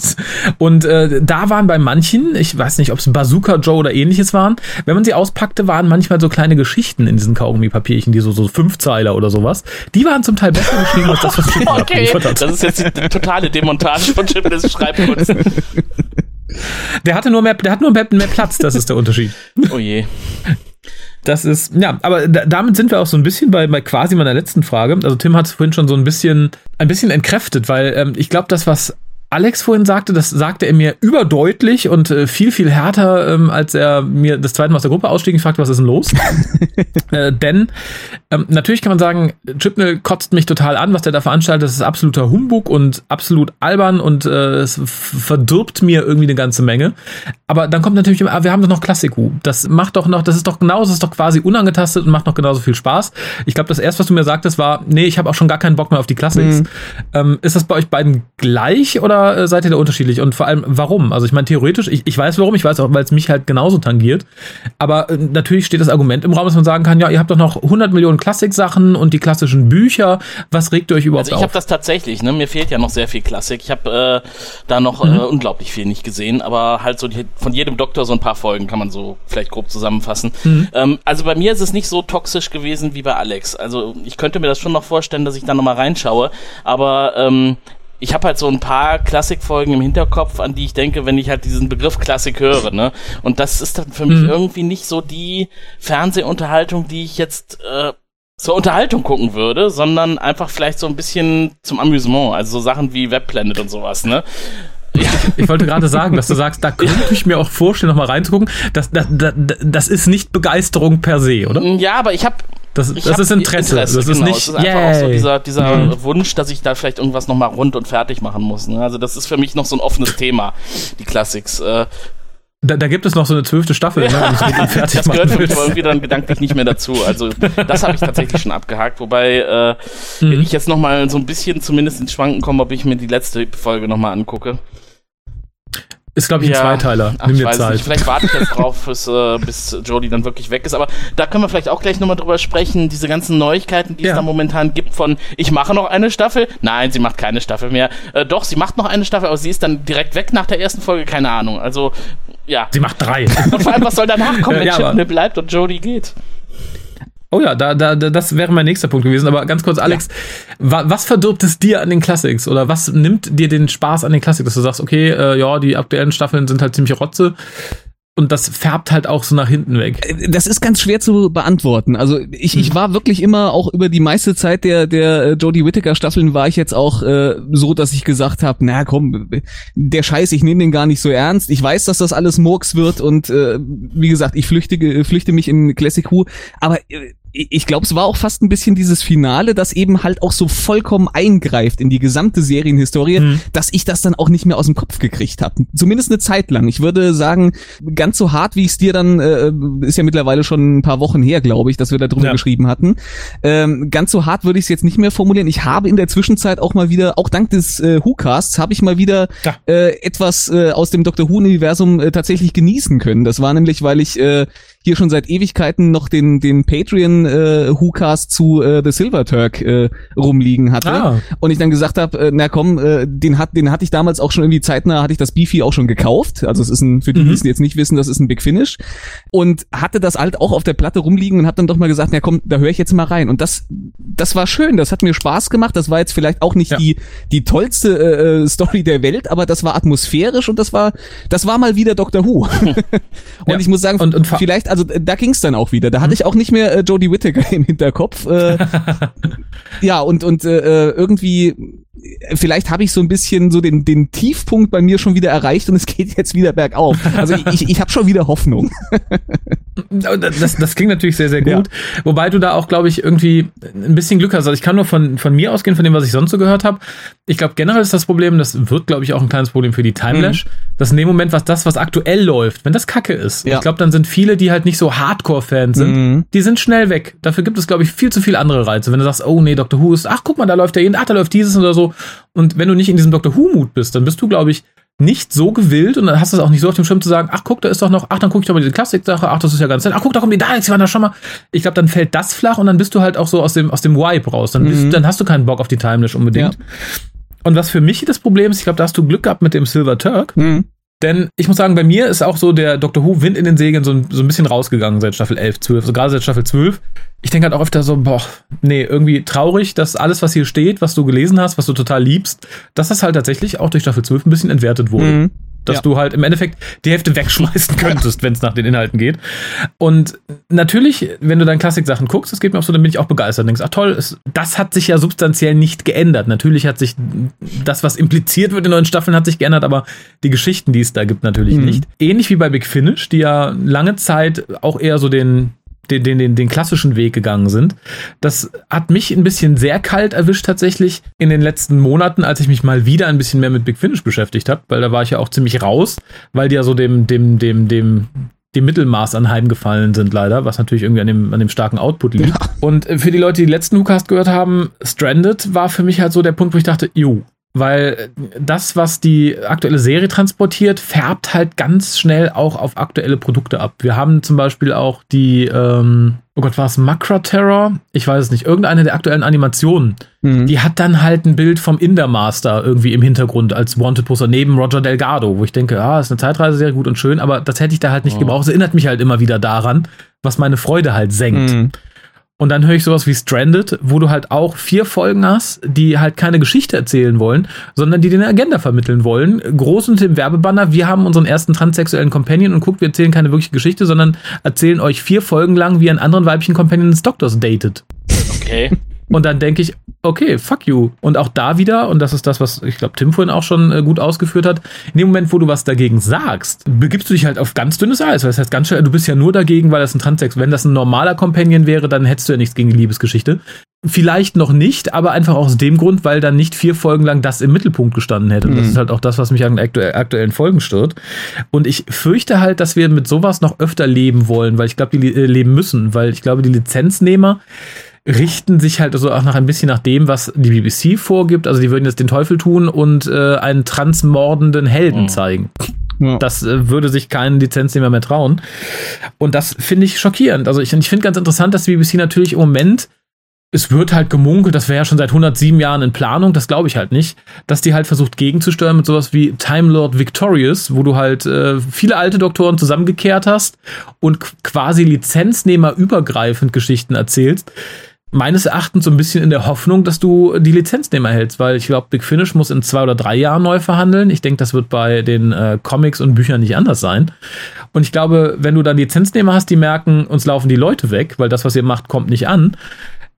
Und äh, da waren bei manchen, ich weiß nicht, ob es Bazooka Joe oder ähnliches waren, wenn man sie auspackte, waren manchmal so kleine Geschichten in diesen Kaugummipapierchen, die so, so Fünfzeiler oder sowas. Die waren zum Teil besser geschrieben als das, was Chip Okay, hat. das ist jetzt die totale Demontage von Chipness Schreibkunst. Der hatte nur mehr, der hat nur mehr, mehr Platz, das ist der Unterschied. Oh je. Das ist, ja, aber da, damit sind wir auch so ein bisschen bei, bei quasi meiner letzten Frage. Also Tim hat es vorhin schon so ein bisschen, ein bisschen entkräftet, weil ähm, ich glaube, das, was Alex vorhin sagte, das sagte er mir überdeutlich und äh, viel, viel härter, ähm, als er mir das zweite Mal aus der Gruppe ausstieg und fragte, was ist denn los? äh, denn ähm, natürlich kann man sagen, Chipnell kotzt mich total an, was der da veranstaltet. Das ist absoluter Humbug und absolut albern und äh, es verdirbt mir irgendwie eine ganze Menge. Aber dann kommt natürlich immer, ah, wir haben doch noch Klassiku. Das macht doch noch, das ist doch genauso, das ist doch quasi unangetastet und macht noch genauso viel Spaß. Ich glaube, das erste, was du mir sagtest, war, nee, ich habe auch schon gar keinen Bock mehr auf die Classics. Mhm. Ähm, ist das bei euch beiden gleich oder äh, seid ihr da unterschiedlich? Und vor allem, warum? Also ich meine, theoretisch, ich, ich weiß warum, ich weiß auch, weil es mich halt genauso tangiert. Aber äh, natürlich steht das Argument im Raum, dass man sagen kann, ja, ihr habt doch noch 100 Millionen Klassik-Sachen und die klassischen Bücher. Was regt ihr euch überhaupt Also ich habe auf? das tatsächlich, ne? Mir fehlt ja noch sehr viel Klassik. Ich habe äh, da noch Mhm. äh, unglaublich viel nicht gesehen, aber halt so die, von jedem Doktor so ein paar Folgen kann man so vielleicht grob zusammenfassen. Mhm. Ähm, also bei mir ist es nicht so toxisch gewesen wie bei Alex. Also ich könnte mir das schon noch vorstellen, dass ich da nochmal reinschaue, aber ähm, ich habe halt so ein paar Klassikfolgen im Hinterkopf, an die ich denke, wenn ich halt diesen Begriff Klassik höre, ne? Und das ist dann für mich Mhm. irgendwie nicht so die Fernsehunterhaltung, die ich jetzt äh, zur Unterhaltung gucken würde, sondern einfach vielleicht so ein bisschen zum Amüsement, also so Sachen wie Webplanet und sowas, ne? Ich wollte gerade sagen, dass du sagst, da könnte ich mir auch vorstellen, noch mal reinzugucken. Das, das, das, das ist nicht Begeisterung per se, oder? Ja, aber ich habe Das, das ist Interesse. das ist genau. nicht. Es ist einfach auch so yay. dieser, dieser Mhm. Wunsch, dass ich da vielleicht irgendwas nochmal rund und fertig machen muss. Ne? Also das ist für mich noch so ein offenes Thema, die Classics. Äh, Da, da gibt es noch so eine zwölfte Staffel, ne, das gehört für mich aber irgendwie dann gedanklich nicht mehr dazu. Also das habe ich tatsächlich schon abgehakt. Wobei äh, Mhm. ich jetzt nochmal so ein bisschen zumindest ins Schwanken komme, ob ich mir die letzte Folge nochmal angucke. Ist, glaube ich, ein Ja. Zweiteiler. Ach, Nimm dir Zeit. nicht. Vielleicht warte ich jetzt drauf, bis, äh, bis Jodie dann wirklich weg ist. Aber da können wir vielleicht auch gleich nochmal drüber sprechen. Diese ganzen Neuigkeiten, die Ja. es da momentan gibt von ich mache noch eine Staffel. Nein, sie macht keine Staffel mehr. Äh, doch, sie macht noch eine Staffel, aber sie ist dann direkt weg nach der ersten Folge. Keine Ahnung. Also, ja. Sie macht drei. Und vor allem, was soll danach kommen, wenn Ja, Chipney bleibt und Jodie geht? Oh ja, da, da, da, das wäre mein nächster Punkt gewesen. Aber ganz kurz, Alex, wa, was verdirbt es dir an den Classics? Oder was nimmt dir den Spaß an den Classics, dass du sagst, okay, äh, ja, die aktuellen Staffeln sind halt ziemlich Rotze. und das färbt halt auch so nach hinten weg? Äh, das ist ganz schwer zu beantworten. Also ich, ich hm. war wirklich immer auch über die meiste Zeit der der äh, Jodie Whittaker Staffeln war ich jetzt auch äh, so, dass ich gesagt habe, na komm, der Scheiß, ich nehme den gar nicht so ernst. Ich weiß, dass das alles Murks wird und äh, wie gesagt, ich flüchte flüchte mich in Classic Who, aber äh, ich glaube, es war auch fast ein bisschen dieses Finale, das eben halt auch so vollkommen eingreift in die gesamte Serienhistorie, mhm. dass ich das dann auch nicht mehr aus dem Kopf gekriegt habe. Zumindest eine Zeit lang. Ich würde sagen, ganz so hart, wie ich es dir dann, äh, ist ja mittlerweile schon ein paar Wochen her, glaube ich, dass wir da drüber ja. geschrieben hatten. Ähm, ganz so hart würde ich es jetzt nicht mehr formulieren. Ich habe in der Zwischenzeit auch mal wieder, auch dank des äh, Who-Casts, habe ich mal wieder ja. äh, etwas äh, aus dem Dr. Who-Universum äh, tatsächlich genießen können. Das war nämlich, weil ich äh, hier schon seit Ewigkeiten noch den den Patreon äh, WhoCast zu äh, The Silver Turk äh, rumliegen hatte ah. und ich dann gesagt habe, äh, na komm, äh, den hat den hatte ich damals auch schon irgendwie zeitnah hatte ich das Beefy auch schon gekauft. Also es ist ein für die, mhm. die es jetzt nicht wissen, das ist ein Big Finish und hatte das halt auch auf der Platte rumliegen und habe dann doch mal gesagt, na komm, da höre ich jetzt mal rein und das das war schön, das hat mir Spaß gemacht. Das war jetzt vielleicht auch nicht ja. die die tollste äh, äh, Story der Welt, aber das war atmosphärisch und das war das war mal wieder Doctor Who. und ja. ich muss sagen, und, und vielleicht also da ging's dann auch wieder. Da hatte mhm. ich auch nicht mehr äh, Jodie Whittaker im Hinterkopf. Äh, ja, und, und äh, irgendwie vielleicht habe ich so ein bisschen so den, den Tiefpunkt bei mir schon wieder erreicht und es geht jetzt wieder bergauf. Also ich, ich habe schon wieder Hoffnung. das, das klingt natürlich sehr, sehr gut. Ja. Wobei du da auch, glaube ich, irgendwie ein bisschen Glück hast. Also ich kann nur von, von mir ausgehen, von dem, was ich sonst so gehört habe. Ich glaube, generell ist das Problem, das wird, glaube ich, auch ein kleines Problem für die Timelash, mhm. dass in dem Moment, was das, was aktuell läuft, wenn das Kacke ist, ja. ich glaube, dann sind viele, die halt nicht so Hardcore-Fans sind, mhm. die sind schnell weg. Dafür gibt es, glaube ich, viel zu viele andere Reize. Wenn du sagst, oh nee, Dr. Who ist, ach guck mal, da läuft der jeden, ach, da läuft dieses oder so. Und wenn du nicht in diesem Dr. Who-Mut bist, dann bist du, glaube ich, nicht so gewillt und dann hast du es auch nicht so auf dem Schirm zu sagen, ach guck, da ist doch noch, ach dann guck ich doch mal diese Klassik-Sache, ach das ist ja ganz nett, ach guck, da kommen die Daleks, die waren da schon mal. Ich glaube, dann fällt das flach und dann bist du halt auch so aus dem, aus dem Vibe raus. Dann, bist, mhm. dann hast du keinen Bock auf die Timeless unbedingt. Ja. Und was für mich das Problem ist, ich glaube, da hast du Glück gehabt mit dem Silver Turk. Mhm. Denn ich muss sagen, bei mir ist auch so der Doctor Who Wind in den Segeln so, so ein bisschen rausgegangen seit Staffel 11, 12, sogar seit Staffel 12. Ich denke halt auch öfter so, boah, nee, irgendwie traurig, dass alles, was hier steht, was du gelesen hast, was du total liebst, dass das halt tatsächlich auch durch Staffel 12 ein bisschen entwertet wurde. Mhm dass ja. du halt im Endeffekt die Hälfte wegschmeißen könntest, wenn es nach den Inhalten geht. Und natürlich, wenn du dann Klassik-Sachen guckst, das geht mir auch so, dann bin ich auch begeistert. Und denkst, ach toll, es, das hat sich ja substanziell nicht geändert. Natürlich hat sich das, was impliziert wird in neuen Staffeln, hat sich geändert, aber die Geschichten, die es da gibt, natürlich mhm. nicht. Ähnlich wie bei Big Finish, die ja lange Zeit auch eher so den den, den, den, den klassischen Weg gegangen sind. Das hat mich ein bisschen sehr kalt erwischt tatsächlich in den letzten Monaten, als ich mich mal wieder ein bisschen mehr mit Big Finish beschäftigt habe, weil da war ich ja auch ziemlich raus, weil die ja so dem, dem, dem, dem, dem Mittelmaß anheimgefallen sind, leider, was natürlich irgendwie an dem, an dem starken Output liegt. Ja. Und für die Leute, die den letzten WhoCast gehört haben, Stranded war für mich halt so der Punkt, wo ich dachte, jo, weil das, was die aktuelle Serie transportiert, färbt halt ganz schnell auch auf aktuelle Produkte ab. Wir haben zum Beispiel auch die, ähm, oh Gott, war es Macra Terror? Ich weiß es nicht. Irgendeine der aktuellen Animationen. Mhm. Die hat dann halt ein Bild vom Indermaster irgendwie im Hintergrund als Wanted Poster neben Roger Delgado, wo ich denke, ah, ist eine Zeitreise-Serie, gut und schön, aber das hätte ich da halt nicht oh. gebraucht. Es erinnert mich halt immer wieder daran, was meine Freude halt senkt. Mhm. Und dann höre ich sowas wie Stranded, wo du halt auch vier Folgen hast, die halt keine Geschichte erzählen wollen, sondern die dir eine Agenda vermitteln wollen. Groß und im Werbebanner, wir haben unseren ersten transsexuellen Companion und guckt, wir erzählen keine wirkliche Geschichte, sondern erzählen euch vier Folgen lang, wie ein anderen weiblichen Companion des Doktors datet. Okay. Und dann denke ich, okay, fuck you. Und auch da wieder, und das ist das, was ich glaube, Tim vorhin auch schon äh, gut ausgeführt hat, in dem Moment, wo du was dagegen sagst, begibst du dich halt auf ganz dünnes Eis. Das heißt ganz schön, du bist ja nur dagegen, weil das ein Transex. Wenn das ein normaler Companion wäre, dann hättest du ja nichts gegen die Liebesgeschichte. Vielleicht noch nicht, aber einfach aus dem Grund, weil dann nicht vier Folgen lang das im Mittelpunkt gestanden hätte. Mhm. Das ist halt auch das, was mich an aktu aktuellen Folgen stört. Und ich fürchte halt, dass wir mit sowas noch öfter leben wollen, weil ich glaube, die äh, leben müssen, weil ich glaube, die Lizenznehmer, richten sich halt also auch noch ein bisschen nach dem, was die BBC vorgibt. Also die würden jetzt den Teufel tun und äh, einen transmordenden Helden mhm. zeigen. Ja. Das äh, würde sich kein Lizenznehmer mehr trauen. Und das finde ich schockierend. Also ich, ich finde ganz interessant, dass die BBC natürlich im Moment es wird halt gemunkelt, das wäre ja schon seit 107 Jahren in Planung, das glaube ich halt nicht, dass die halt versucht gegenzusteuern mit sowas wie Time Lord Victorious, wo du halt äh, viele alte Doktoren zusammengekehrt hast und quasi Lizenznehmer übergreifend Geschichten erzählst meines Erachtens so ein bisschen in der Hoffnung, dass du die Lizenznehmer hältst, weil ich glaube, Big Finish muss in zwei oder drei Jahren neu verhandeln. Ich denke, das wird bei den äh, Comics und Büchern nicht anders sein. Und ich glaube, wenn du dann Lizenznehmer hast, die merken, uns laufen die Leute weg, weil das, was ihr macht, kommt nicht an,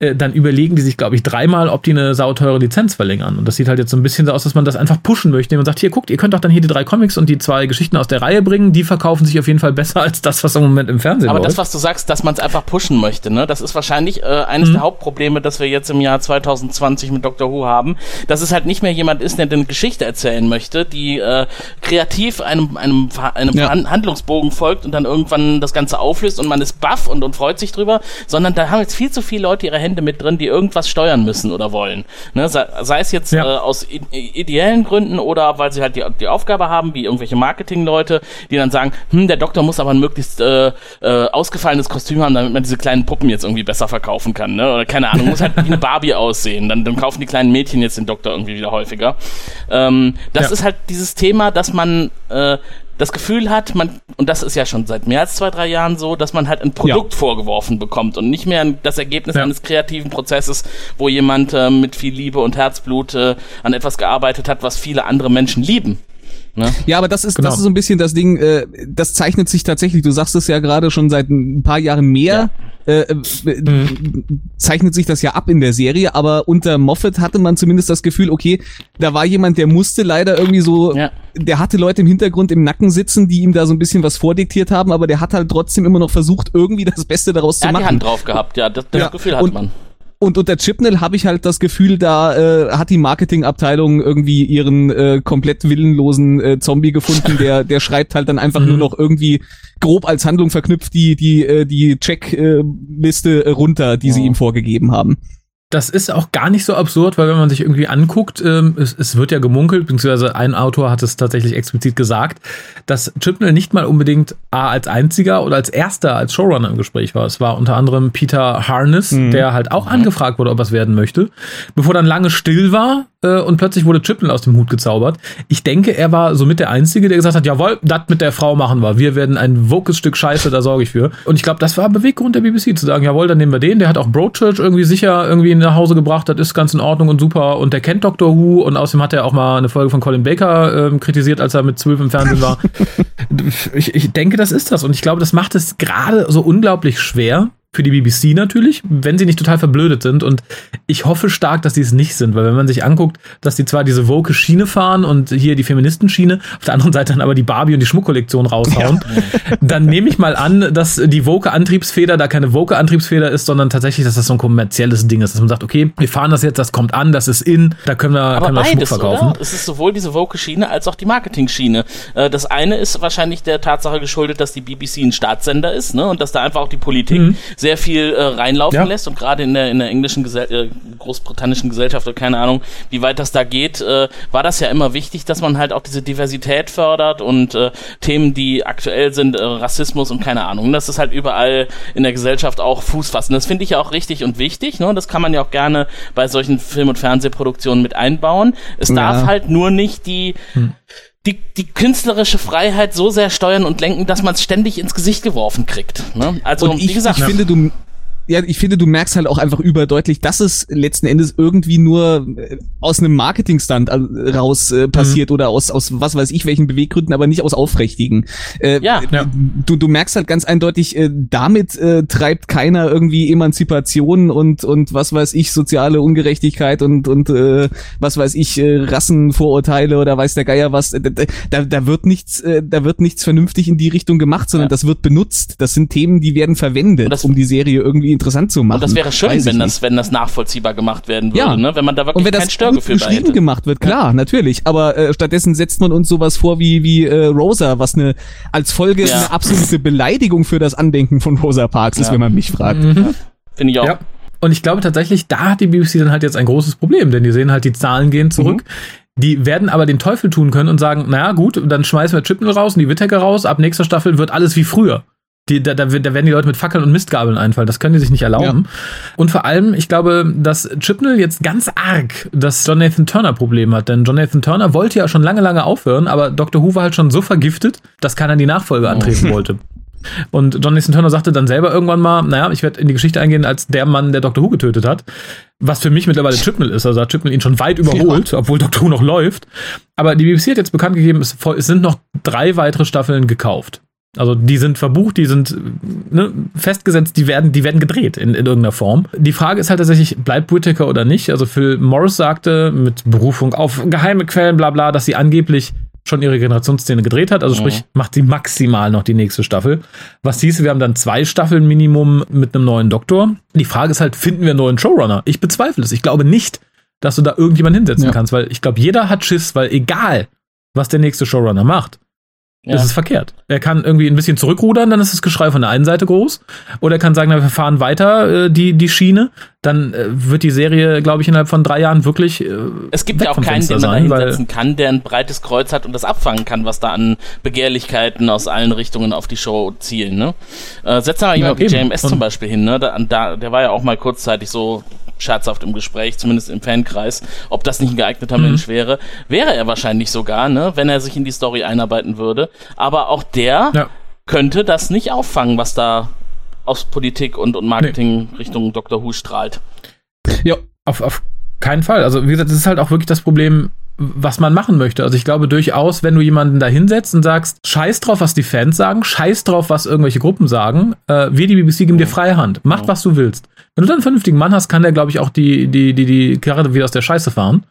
äh, dann überlegen die sich, glaube ich, dreimal, ob die eine sauteure Lizenz verlängern. Und das sieht halt jetzt so ein bisschen so aus, dass man das einfach pushen möchte. Man sagt, hier, guckt, ihr könnt doch dann hier die drei Comics und die zwei Geschichten aus der Reihe bringen. Die verkaufen sich auf jeden Fall besser als das, was im Moment im Fernsehen Aber läuft. das, was du sagst, dass man es einfach pushen möchte, ne? das ist wahrscheinlich äh, eines Mhm. der Hauptprobleme, das wir jetzt im Jahr 2020 mit Dr. Who haben, dass es halt nicht mehr jemand ist, der eine Geschichte erzählen möchte, die äh, kreativ einem, einem, einem Ja. Handlungsbogen folgt und dann irgendwann das Ganze auflöst und man ist baff und, und freut sich drüber, sondern da haben jetzt viel zu viele Leute ihre Hände mit drin, die irgendwas steuern müssen oder wollen. Ne? Sei, sei es jetzt Ja. äh, aus ideellen Gründen oder weil sie halt die, die Aufgabe haben, wie irgendwelche Marketingleute, die dann sagen, hm, der Doktor muss aber ein möglichst äh, äh, ausgefallenes Kostüm haben, damit man diese kleinen Puppen jetzt irgendwie besser verkaufen kann. Ne? Oder keine Ahnung, muss halt wie eine Barbie aussehen. Dann, dann kaufen die kleinen Mädchen jetzt den Doktor irgendwie wieder häufiger. Ähm, das Ja. ist halt dieses Thema, dass man äh, das Gefühl hat, man, und das ist ja schon seit mehr als zwei, drei Jahren so, dass man halt ein Produkt vorgeworfen bekommt und nicht mehr das Ergebnis Ja. eines kreativen Prozesses, wo jemand äh, mit viel Liebe und Herzblut äh, an etwas gearbeitet hat, was viele andere Menschen lieben. Ne? Ja, aber das ist, Genau. das ist so ein bisschen das Ding, äh, das zeichnet sich tatsächlich, du sagst es ja gerade schon seit ein paar Jahren mehr, äh, äh, zeichnet sich das ja ab in der Serie, aber unter Moffat hatte man zumindest das Gefühl, okay, da war jemand, der musste leider irgendwie so, Ja. der hatte Leute im Hintergrund im Nacken sitzen, die ihm da so ein bisschen was vordiktiert haben, aber der hat halt trotzdem immer noch versucht, irgendwie das Beste daraus Er zu hat die machen. Hand drauf gehabt, ja, das, das Ja, Gefühl hat und- man. Und unter Chipnell habe ich halt das Gefühl, da äh, hat die Marketingabteilung irgendwie ihren äh, komplett willenlosen äh, Zombie gefunden, der der schreibt halt dann einfach nur noch irgendwie grob als Handlung verknüpft die die äh, die Checkliste äh, runter, die sie ihm vorgegeben haben. Das ist auch gar nicht so absurd, weil wenn man sich irgendwie anguckt, ähm, es, es wird ja gemunkelt, beziehungsweise ein Autor hat es tatsächlich explizit gesagt, dass Chibnall nicht mal unbedingt A als einziger oder als erster als Showrunner im Gespräch war. Es war unter anderem Peter Harness, der halt auch angefragt wurde, ob er es werden möchte, bevor dann lange still war äh, und plötzlich wurde Chibnall aus dem Hut gezaubert. Ich denke, er war somit der Einzige, der gesagt hat, jawohl, das mit der Frau machen wir. Wir werden ein wokes Stück Scheiße, da sorge ich für. Und ich glaube, das war ein Beweggrund der BBC, zu sagen, jawohl, dann nehmen wir den. Der hat auch Broadchurch irgendwie sicher irgendwie nach Hause gebracht, das ist ganz in Ordnung und super. Und der kennt Doctor Who und außerdem hat er auch mal eine Folge von Colin Baker ähm, kritisiert, als er mit zwölf im Fernsehen war. ich, ich denke, das ist das. Und ich glaube, das macht es gerade so unglaublich schwer, für die BBC natürlich, wenn sie nicht total verblödet sind. Und ich hoffe stark, dass sie es nicht sind, weil wenn man sich anguckt, dass die zwar diese woke Schiene fahren und hier die Feministenschiene, auf der anderen Seite dann aber die Barbie und die Schmuckkollektion raushauen, dann nehme ich mal an, dass die woke Antriebsfeder da keine woke Antriebsfeder ist, sondern tatsächlich, dass das so ein kommerzielles Ding ist, dass man sagt, okay, wir fahren das jetzt, das kommt an, das ist in, da können wir, Aber können wir Schmuck beides, verkaufen. oder? Es ist sowohl diese Woke-Schiene als auch die Marketing-Schiene. Äh, Das eine ist wahrscheinlich der Tatsache geschuldet, dass die BBC ein Staatssender ist, ne? Und dass da einfach auch die Politik sehr viel äh, reinlaufen. Ja. lässt und gerade in der in der englischen Gesell äh, großbritannischen Gesellschaft oder keine Ahnung, wie weit das da geht, äh, war das ja immer wichtig, dass man halt auch diese Diversität fördert und äh, Themen, die aktuell sind, äh, Rassismus und keine Ahnung, dass das halt überall in der Gesellschaft auch Fuß fassen. Das finde ich ja auch richtig und wichtig, ne? Das kann man ja auch gerne bei solchen Film- und Fernsehproduktionen mit einbauen. Es darf Ja. halt nur nicht die die, die künstlerische Freiheit so sehr steuern und lenken, dass man es ständig ins Gesicht geworfen kriegt. Ne? Also, ich, wie gesagt, ich finde, du, ja, ich finde, du merkst halt auch einfach überdeutlich, dass es letzten Endes irgendwie nur äh, aus einem Marketingstand äh, raus äh, passiert oder aus, aus was weiß ich welchen Beweggründen, aber nicht aus aufrichtigen. Äh, Ja. Ja. Du, du merkst halt ganz eindeutig, äh, damit äh, treibt keiner irgendwie Emanzipation und, und was weiß ich, soziale Ungerechtigkeit und, und äh, was weiß ich, äh, Rassenvorurteile oder weiß der Geier was. Äh, Da, da wird nichts, äh, da wird nichts vernünftig in die Richtung gemacht, sondern Ja. das wird benutzt. Das sind Themen, die werden verwendet, um die Serie irgendwie interessant zu machen. und das wäre schön, wenn nicht. das, wenn das nachvollziehbar gemacht werden würde, Ja. ne? wenn man da und wirklich wenn kein das gut Störgefühl bei beschrieben hätte. gemacht wird, klar, natürlich. Aber äh, stattdessen setzt man uns sowas vor wie wie äh, Rosa, was eine als Folge Ja. eine absolute Beleidigung für das Andenken von Rosa Parks ist, Ja. wenn man mich fragt. Finde ich auch. Ja. Und ich glaube tatsächlich, da hat die BBC dann halt jetzt ein großes Problem, denn die sehen halt, die Zahlen gehen zurück. Die werden aber den Teufel tun können und sagen, naja gut, dann schmeißen wir Chipnell raus und die Whittaker raus, ab nächster Staffel wird alles wie früher. Die, da, da, werden die Leute mit Fackeln und Mistgabeln einfallen. Das können die sich nicht erlauben. Und vor allem, ich glaube, dass Chipnell jetzt ganz arg das John Nathan Turner Problem hat. Denn John Nathan Turner wollte ja schon lange, lange aufhören, aber Dr. Who war halt schon so vergiftet, dass keiner die Nachfolge antreten wollte. Und John Nathan Turner sagte dann selber irgendwann mal, naja, ich werde in die Geschichte eingehen als der Mann, der Dr. Who getötet hat. Was für mich mittlerweile Chipnell ist. Also hat Chipnell ihn schon weit überholt, ja. obwohl Dr. Who noch läuft. Aber die BBC hat jetzt bekannt gegeben, es sind noch drei weitere Staffeln gekauft. Also die sind verbucht, die sind ne, festgesetzt, die werden, die werden gedreht in, in irgendeiner Form. Die Frage ist halt tatsächlich, bleibt Whittaker oder nicht? Also Phil Morris sagte mit Berufung auf geheime Quellen, bla bla, dass sie angeblich schon ihre Generationsszene gedreht hat. Also sprich, mhm. macht sie maximal noch die nächste Staffel. Was hieß, wir haben dann zwei Staffeln Minimum mit einem neuen Doktor. Die Frage ist halt, finden wir einen neuen Showrunner? Ich bezweifle es. Ich glaube nicht, dass du da irgendjemand hinsetzen ja. kannst, weil ich glaube, jeder hat Schiss, weil egal, was der nächste Showrunner macht, ja. ist es verkehrt. Er kann irgendwie ein bisschen zurückrudern, dann ist das Geschrei von der einen Seite groß. Oder er kann sagen, na, wir fahren weiter äh, die, die Schiene. Dann äh, wird die Serie, glaube ich, innerhalb von drei Jahren wirklich. Äh, es gibt ja auch keinen, den man sein, da hinsetzen kann, der ein breites Kreuz hat und das abfangen kann, was da an Begehrlichkeiten aus allen Richtungen auf die Show zielen. Ne? Äh, setz mal jemand ja, wie JMS zum Beispiel hin, ne? Da, da, der war ja auch mal kurzzeitig so scherzhaft im Gespräch, zumindest im Fankreis, ob das nicht ein geeigneter mhm. Mensch wäre. Wäre er wahrscheinlich sogar, ne, wenn er sich in die Story einarbeiten würde. Aber auch der ja. könnte das nicht auffangen, was da aus Politik und, und Marketing nee. Richtung Dr. Who strahlt. Ja, auf, auf keinen Fall. Also, wie gesagt, das ist halt auch wirklich das Problem, was man machen möchte. Also ich glaube durchaus, wenn du jemanden da hinsetzt und sagst, scheiß drauf, was die Fans sagen, scheiß drauf, was irgendwelche Gruppen sagen, äh, wir die BBC geben dir freie Hand. Mach, was du willst. Wenn du dann einen vernünftigen Mann hast, kann der, glaube ich, auch die, die, die, die Karre wieder aus der Scheiße fahren.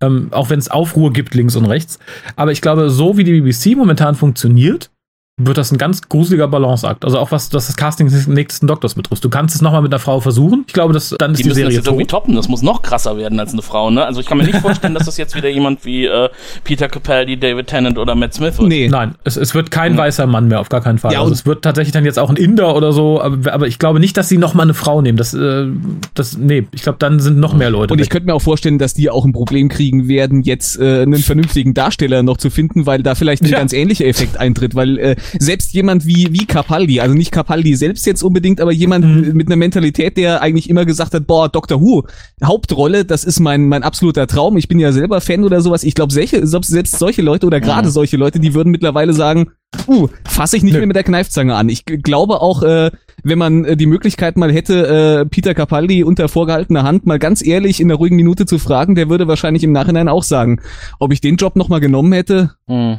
Ähm, auch wenn es Aufruhr gibt links und rechts. Aber ich glaube, so wie die BBC momentan funktioniert, wird das ein ganz gruseliger Balanceakt. Also auch was, was das Casting des nächsten Doktors betrifft. Du kannst es nochmal mit einer Frau versuchen. Ich glaube, das, dann ist die, die Serie das jetzt tot. irgendwie toppen. Das muss noch krasser werden als eine Frau. Ne? Also ich kann mir nicht vorstellen, dass das jetzt wieder jemand wie äh, Peter Capaldi, David Tennant oder Matt Smith wird. Nee. Nein, es, es wird kein mhm. weißer Mann mehr, auf gar keinen Fall. Ja, also es wird tatsächlich dann jetzt auch ein Inder oder so. Aber, aber ich glaube nicht, dass sie nochmal eine Frau nehmen. Das, äh, das, nee, ich glaube, dann sind noch mehr Leute. Und weg. ich könnte mir auch vorstellen, dass die auch ein Problem kriegen werden, jetzt äh, einen vernünftigen Darsteller noch zu finden, weil da vielleicht ein ja. ganz ähnlicher Effekt eintritt. Weil äh, selbst jemand wie, wie Capaldi, also nicht Capaldi selbst jetzt unbedingt, aber jemand mhm. mit einer Mentalität, der eigentlich immer gesagt hat, boah, Doctor Who, Hauptrolle, das ist mein, mein absoluter Traum. Ich bin ja selber Fan oder sowas. Ich glaube, selbst solche Leute oder gerade mhm. solche Leute, die würden mittlerweile sagen, uh, fasse ich nicht Nö. mehr mit der Kneifzange an. Ich glaube auch, äh, wenn man äh, die Möglichkeit mal hätte, äh, Peter Capaldi unter vorgehaltener Hand mal ganz ehrlich in der ruhigen Minute zu fragen, der würde wahrscheinlich im Nachhinein auch sagen, ob ich den Job nochmal genommen hätte. Mhm.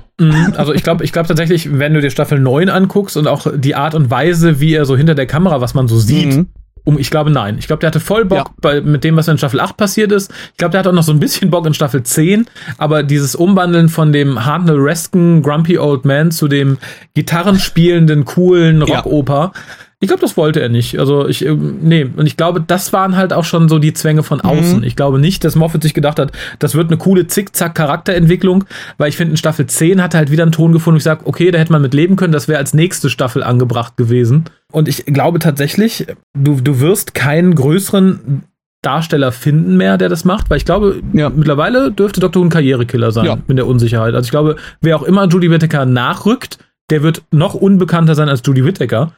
Also ich glaube ich glaube tatsächlich, wenn du dir Staffel 9 anguckst und auch die Art und Weise, wie er so hinter der Kamera, was man so sieht, mhm. Um, ich glaube, nein. Ich glaube, der hatte voll Bock ja. bei, mit dem, was in Staffel 8 passiert ist. Ich glaube, der hat auch noch so ein bisschen Bock in Staffel 10. Aber dieses Umwandeln von dem Hartnell-Resken Grumpy Old Man zu dem gitarrenspielenden, coolen Rockoper, ja. Ich glaube, das wollte er nicht. Also ich, ähm, nee, und ich glaube, das waren halt auch schon so die Zwänge von mhm. außen. Mhm. Ich glaube nicht, dass Moffat sich gedacht hat, das wird eine coole Zickzack-Charakterentwicklung, weil ich finde, in Staffel 10 hat er halt wieder einen Ton gefunden, wo ich sage, okay, da hätte man mit leben können, das wäre als nächste Staffel angebracht gewesen. Und ich glaube tatsächlich, du, du wirst keinen größeren Darsteller finden mehr, der das macht, weil ich glaube, ja. mittlerweile dürfte Dr. Who ein Karrierekiller sein, ja. mit der Unsicherheit. Also ich glaube, wer auch immer Judy Whittaker nachrückt, der wird noch unbekannter sein als Judy Whittaker.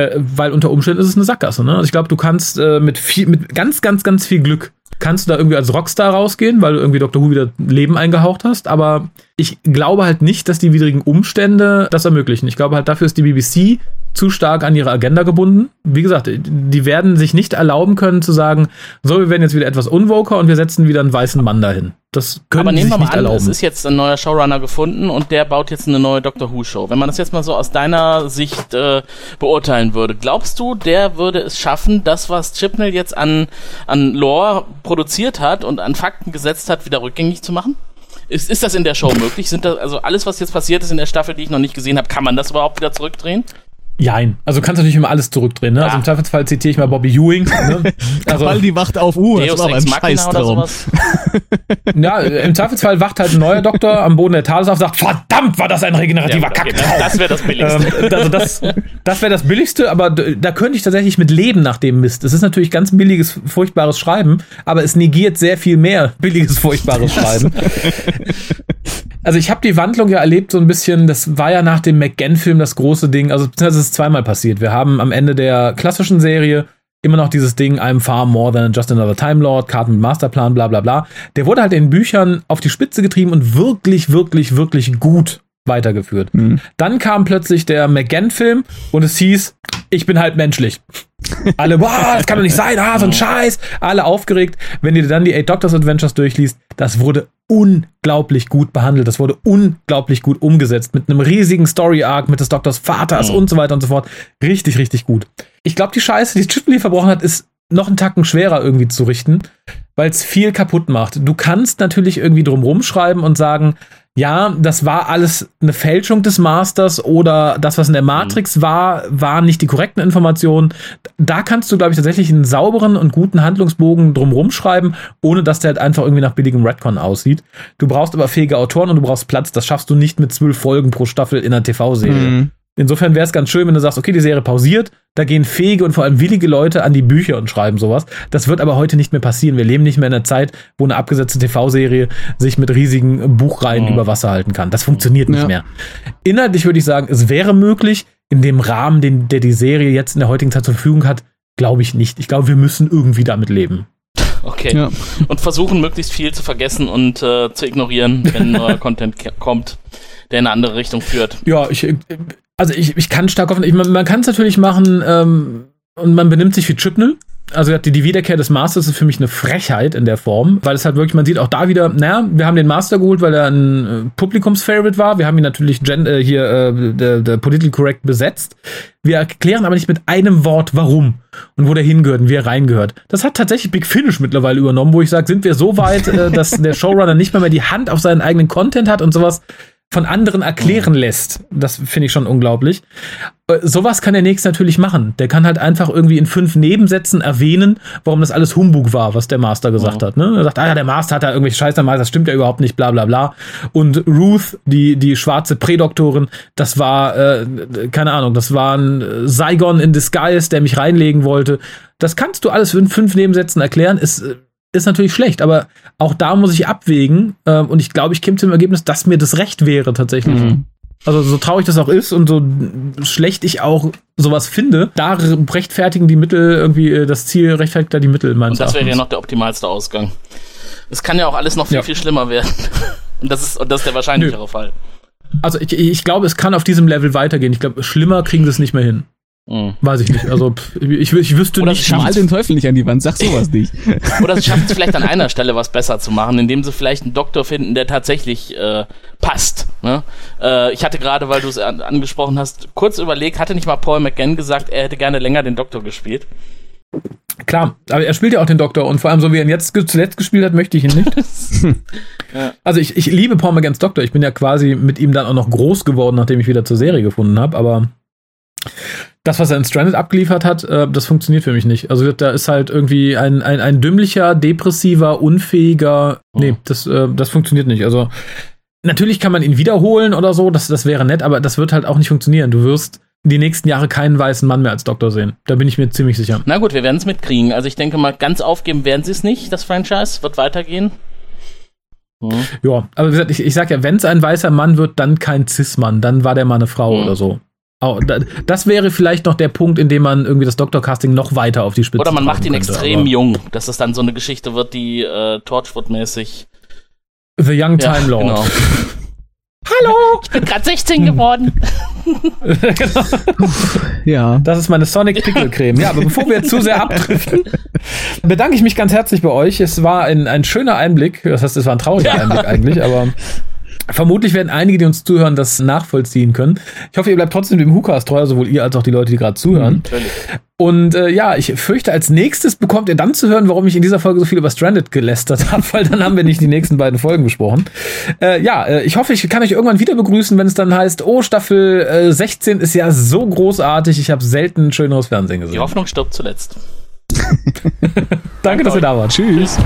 Äh, weil unter Umständen ist es eine Sackgasse. Ne? Also ich glaube, du kannst äh, mit, viel, mit ganz, ganz, ganz viel Glück kannst du da irgendwie als Rockstar rausgehen, weil du irgendwie Dr. Who wieder Leben eingehaucht hast. Aber ich glaube halt nicht, dass die widrigen Umstände das ermöglichen. Ich glaube halt, dafür ist die BBC zu stark an ihre Agenda gebunden. Wie gesagt, die werden sich nicht erlauben können zu sagen, so, wir werden jetzt wieder etwas unvoker und wir setzen wieder einen weißen Mann dahin. Das können Aber nehmen wir mal an, erlauben. es ist jetzt ein neuer Showrunner gefunden und der baut jetzt eine neue Doctor Who Show. Wenn man das jetzt mal so aus deiner Sicht äh, beurteilen würde, glaubst du, der würde es schaffen, das, was Chipnell jetzt an, an Lore produziert hat und an Fakten gesetzt hat, wieder rückgängig zu machen? Ist, ist das in der Show möglich? Sind das, also alles, was jetzt passiert ist in der Staffel, die ich noch nicht gesehen habe, kann man das überhaupt wieder zurückdrehen? Jein. Also kannst du natürlich immer alles zurückdrehen. Ne? Ja. Also im Zweifelsfall zitiere ich mal Bobby Ewing. Ne? Also, die wacht auf Uhr. Das war ein Scheißtraum. ja, im Zweifelsfall wacht halt ein neuer Doktor am Boden der Thales auf und sagt, verdammt, war das ein regenerativer ja, okay, Kacktraum. Das wäre das Billigste. Ähm, also das, das wäre das Billigste, aber da könnte ich tatsächlich mit leben nach dem Mist. Es ist natürlich ganz billiges, furchtbares Schreiben, aber es negiert sehr viel mehr billiges, furchtbares Schreiben. Also ich habe die Wandlung ja erlebt so ein bisschen, das war ja nach dem McGann-Film das große Ding, also das ist zweimal passiert. Wir haben am Ende der klassischen Serie immer noch dieses Ding, I'm far more than just another Time Lord, Karten mit Masterplan, bla bla bla. Der wurde halt in Büchern auf die Spitze getrieben und wirklich, wirklich, wirklich gut weitergeführt. Mhm. Dann kam plötzlich der McGann-Film und es hieß, ich bin halt menschlich. Alle, boah, das kann doch nicht sein, ah, so ein Scheiß. Alle aufgeregt. Wenn dir dann die Eight Doctors Adventures durchliest, das wurde unglaublich gut behandelt. Das wurde unglaublich gut umgesetzt. Mit einem riesigen Story-Arc, mit des Doktors Vaters mhm. und so weiter und so fort. Richtig, richtig gut. Ich glaube, die Scheiße, die Chipley verbrochen hat, ist noch einen Tacken schwerer irgendwie zu richten, weil es viel kaputt macht. Du kannst natürlich irgendwie drum rumschreiben und sagen, ja, das war alles eine Fälschung des Masters oder das, was in der Matrix mhm. war, waren nicht die korrekten Informationen. Da kannst du, glaube ich, tatsächlich einen sauberen und guten Handlungsbogen drumherum schreiben, ohne dass der halt einfach irgendwie nach billigem Redcon aussieht. Du brauchst aber fähige Autoren und du brauchst Platz. Das schaffst du nicht mit zwölf Folgen pro Staffel in einer TV-Serie. Mhm. Insofern wäre es ganz schön, wenn du sagst, okay, die Serie pausiert, da gehen fähige und vor allem willige Leute an die Bücher und schreiben sowas. Das wird aber heute nicht mehr passieren. Wir leben nicht mehr in einer Zeit, wo eine abgesetzte TV-Serie sich mit riesigen Buchreihen mhm. über Wasser halten kann. Das funktioniert nicht ja. mehr. Inhaltlich würde ich sagen, es wäre möglich, in dem Rahmen, den, der die Serie jetzt in der heutigen Zeit zur Verfügung hat, glaube ich nicht. Ich glaube, wir müssen irgendwie damit leben. Okay. Ja. Und versuchen, möglichst viel zu vergessen und äh, zu ignorieren, wenn neuer Content kommt, der in eine andere Richtung führt. Ja, ich, also ich, ich kann stark hoffen, ich, man, man kann es natürlich machen ähm, und man benimmt sich wie Chipnell. Also die, die Wiederkehr des Masters ist für mich eine Frechheit in der Form, weil es halt wirklich, man sieht auch da wieder, naja, wir haben den Master geholt, weil er ein äh, Publikumsfavorite war. Wir haben ihn natürlich gen äh, hier äh, der, der political correct besetzt. Wir erklären aber nicht mit einem Wort, warum und wo der hingehört und wie er reingehört. Das hat tatsächlich Big Finish mittlerweile übernommen, wo ich sage, sind wir so weit, äh, dass der Showrunner nicht mehr, mehr die Hand auf seinen eigenen Content hat und sowas von anderen erklären mhm. lässt. Das finde ich schon unglaublich. Äh, sowas kann der Nächste natürlich machen. Der kann halt einfach irgendwie in fünf Nebensätzen erwähnen, warum das alles Humbug war, was der Master gesagt ja. hat. Ne? Er sagt, ah ja, der Master hat da irgendwelche Scheiße mal, das stimmt ja überhaupt nicht, bla bla bla. Und Ruth, die, die schwarze Prädoktorin, das war, äh, keine Ahnung, das war ein Saigon in Disguise, der mich reinlegen wollte. Das kannst du alles in fünf Nebensätzen erklären. Ist ist natürlich schlecht, aber auch da muss ich abwägen ähm, und ich glaube, ich käme zum Ergebnis, dass mir das recht wäre tatsächlich. Mhm. Also so traurig das auch ist und so schlecht ich auch sowas finde, da rechtfertigen die Mittel irgendwie, äh, das Ziel rechtfertigt da die Mittel meines Und das wäre ja noch der optimalste Ausgang. Es kann ja auch alles noch viel, ja. viel schlimmer werden. und das ist, und das ist der wahrscheinlichere Nö. Fall. Also ich, ich glaube, es kann auf diesem Level weitergehen. Ich glaube, schlimmer kriegen sie es nicht mehr hin. Mhm. Weiß ich nicht. Also ich, ich wüsste Oder nicht. Oder mal den Teufel nicht an die Wand, sag sowas nicht. Oder sie schaffen es vielleicht an einer Stelle was besser zu machen, indem sie vielleicht einen Doktor finden, der tatsächlich äh, passt. Ne? Äh, ich hatte gerade, weil du es an, angesprochen hast, kurz überlegt, hatte nicht mal Paul McGann gesagt, er hätte gerne länger den Doktor gespielt? Klar, aber er spielt ja auch den Doktor und vor allem so wie er ihn jetzt zuletzt gespielt hat, möchte ich ihn nicht. ja. Also ich, ich liebe Paul McGanns Doktor. Ich bin ja quasi mit ihm dann auch noch groß geworden, nachdem ich wieder zur Serie gefunden habe, aber das, was er in Stranded abgeliefert hat, äh, das funktioniert für mich nicht. Also da ist halt irgendwie ein, ein, ein dümmlicher, depressiver, unfähiger. Oh. Nee, das, äh, das funktioniert nicht. Also natürlich kann man ihn wiederholen oder so, das, das wäre nett, aber das wird halt auch nicht funktionieren. Du wirst die nächsten Jahre keinen weißen Mann mehr als Doktor sehen. Da bin ich mir ziemlich sicher. Na gut, wir werden es mitkriegen. Also ich denke mal, ganz aufgeben werden sie es nicht, das Franchise. Wird weitergehen. Hm. Ja, aber wie gesagt, ich, ich sag ja, wenn es ein weißer Mann wird, dann kein Cis-Mann. Dann war der mal eine Frau hm. oder so. Oh, das wäre vielleicht noch der Punkt, in dem man irgendwie das Doktor-Casting noch weiter auf die Spitze Oder man macht ihn könnte, extrem jung, dass es dann so eine Geschichte wird, die äh, Torchwood-mäßig. The Young Time ja, Lord. Genau. Hallo, ich bin gerade 16 geworden. genau. Ja. Das ist meine Sonic Pickle Creme. Ja, aber bevor wir zu sehr abdriften, bedanke ich mich ganz herzlich bei euch. Es war ein, ein schöner Einblick. Das heißt, es war ein trauriger Einblick eigentlich, aber Vermutlich werden einige, die uns zuhören, das nachvollziehen können. Ich hoffe, ihr bleibt trotzdem dem Hukas treu, sowohl ihr als auch die Leute, die gerade zuhören. Mhm, und äh, ja, ich fürchte, als nächstes bekommt ihr dann zu hören, warum ich in dieser Folge so viel über Stranded gelästert habe, weil dann haben wir nicht die nächsten beiden Folgen besprochen. Äh, ja, äh, ich hoffe, ich kann euch irgendwann wieder begrüßen, wenn es dann heißt, oh, Staffel äh, 16 ist ja so großartig, ich habe selten ein schöneres Fernsehen gesehen. Die Hoffnung stirbt zuletzt. Danke, dass ihr da wart. Tschüss.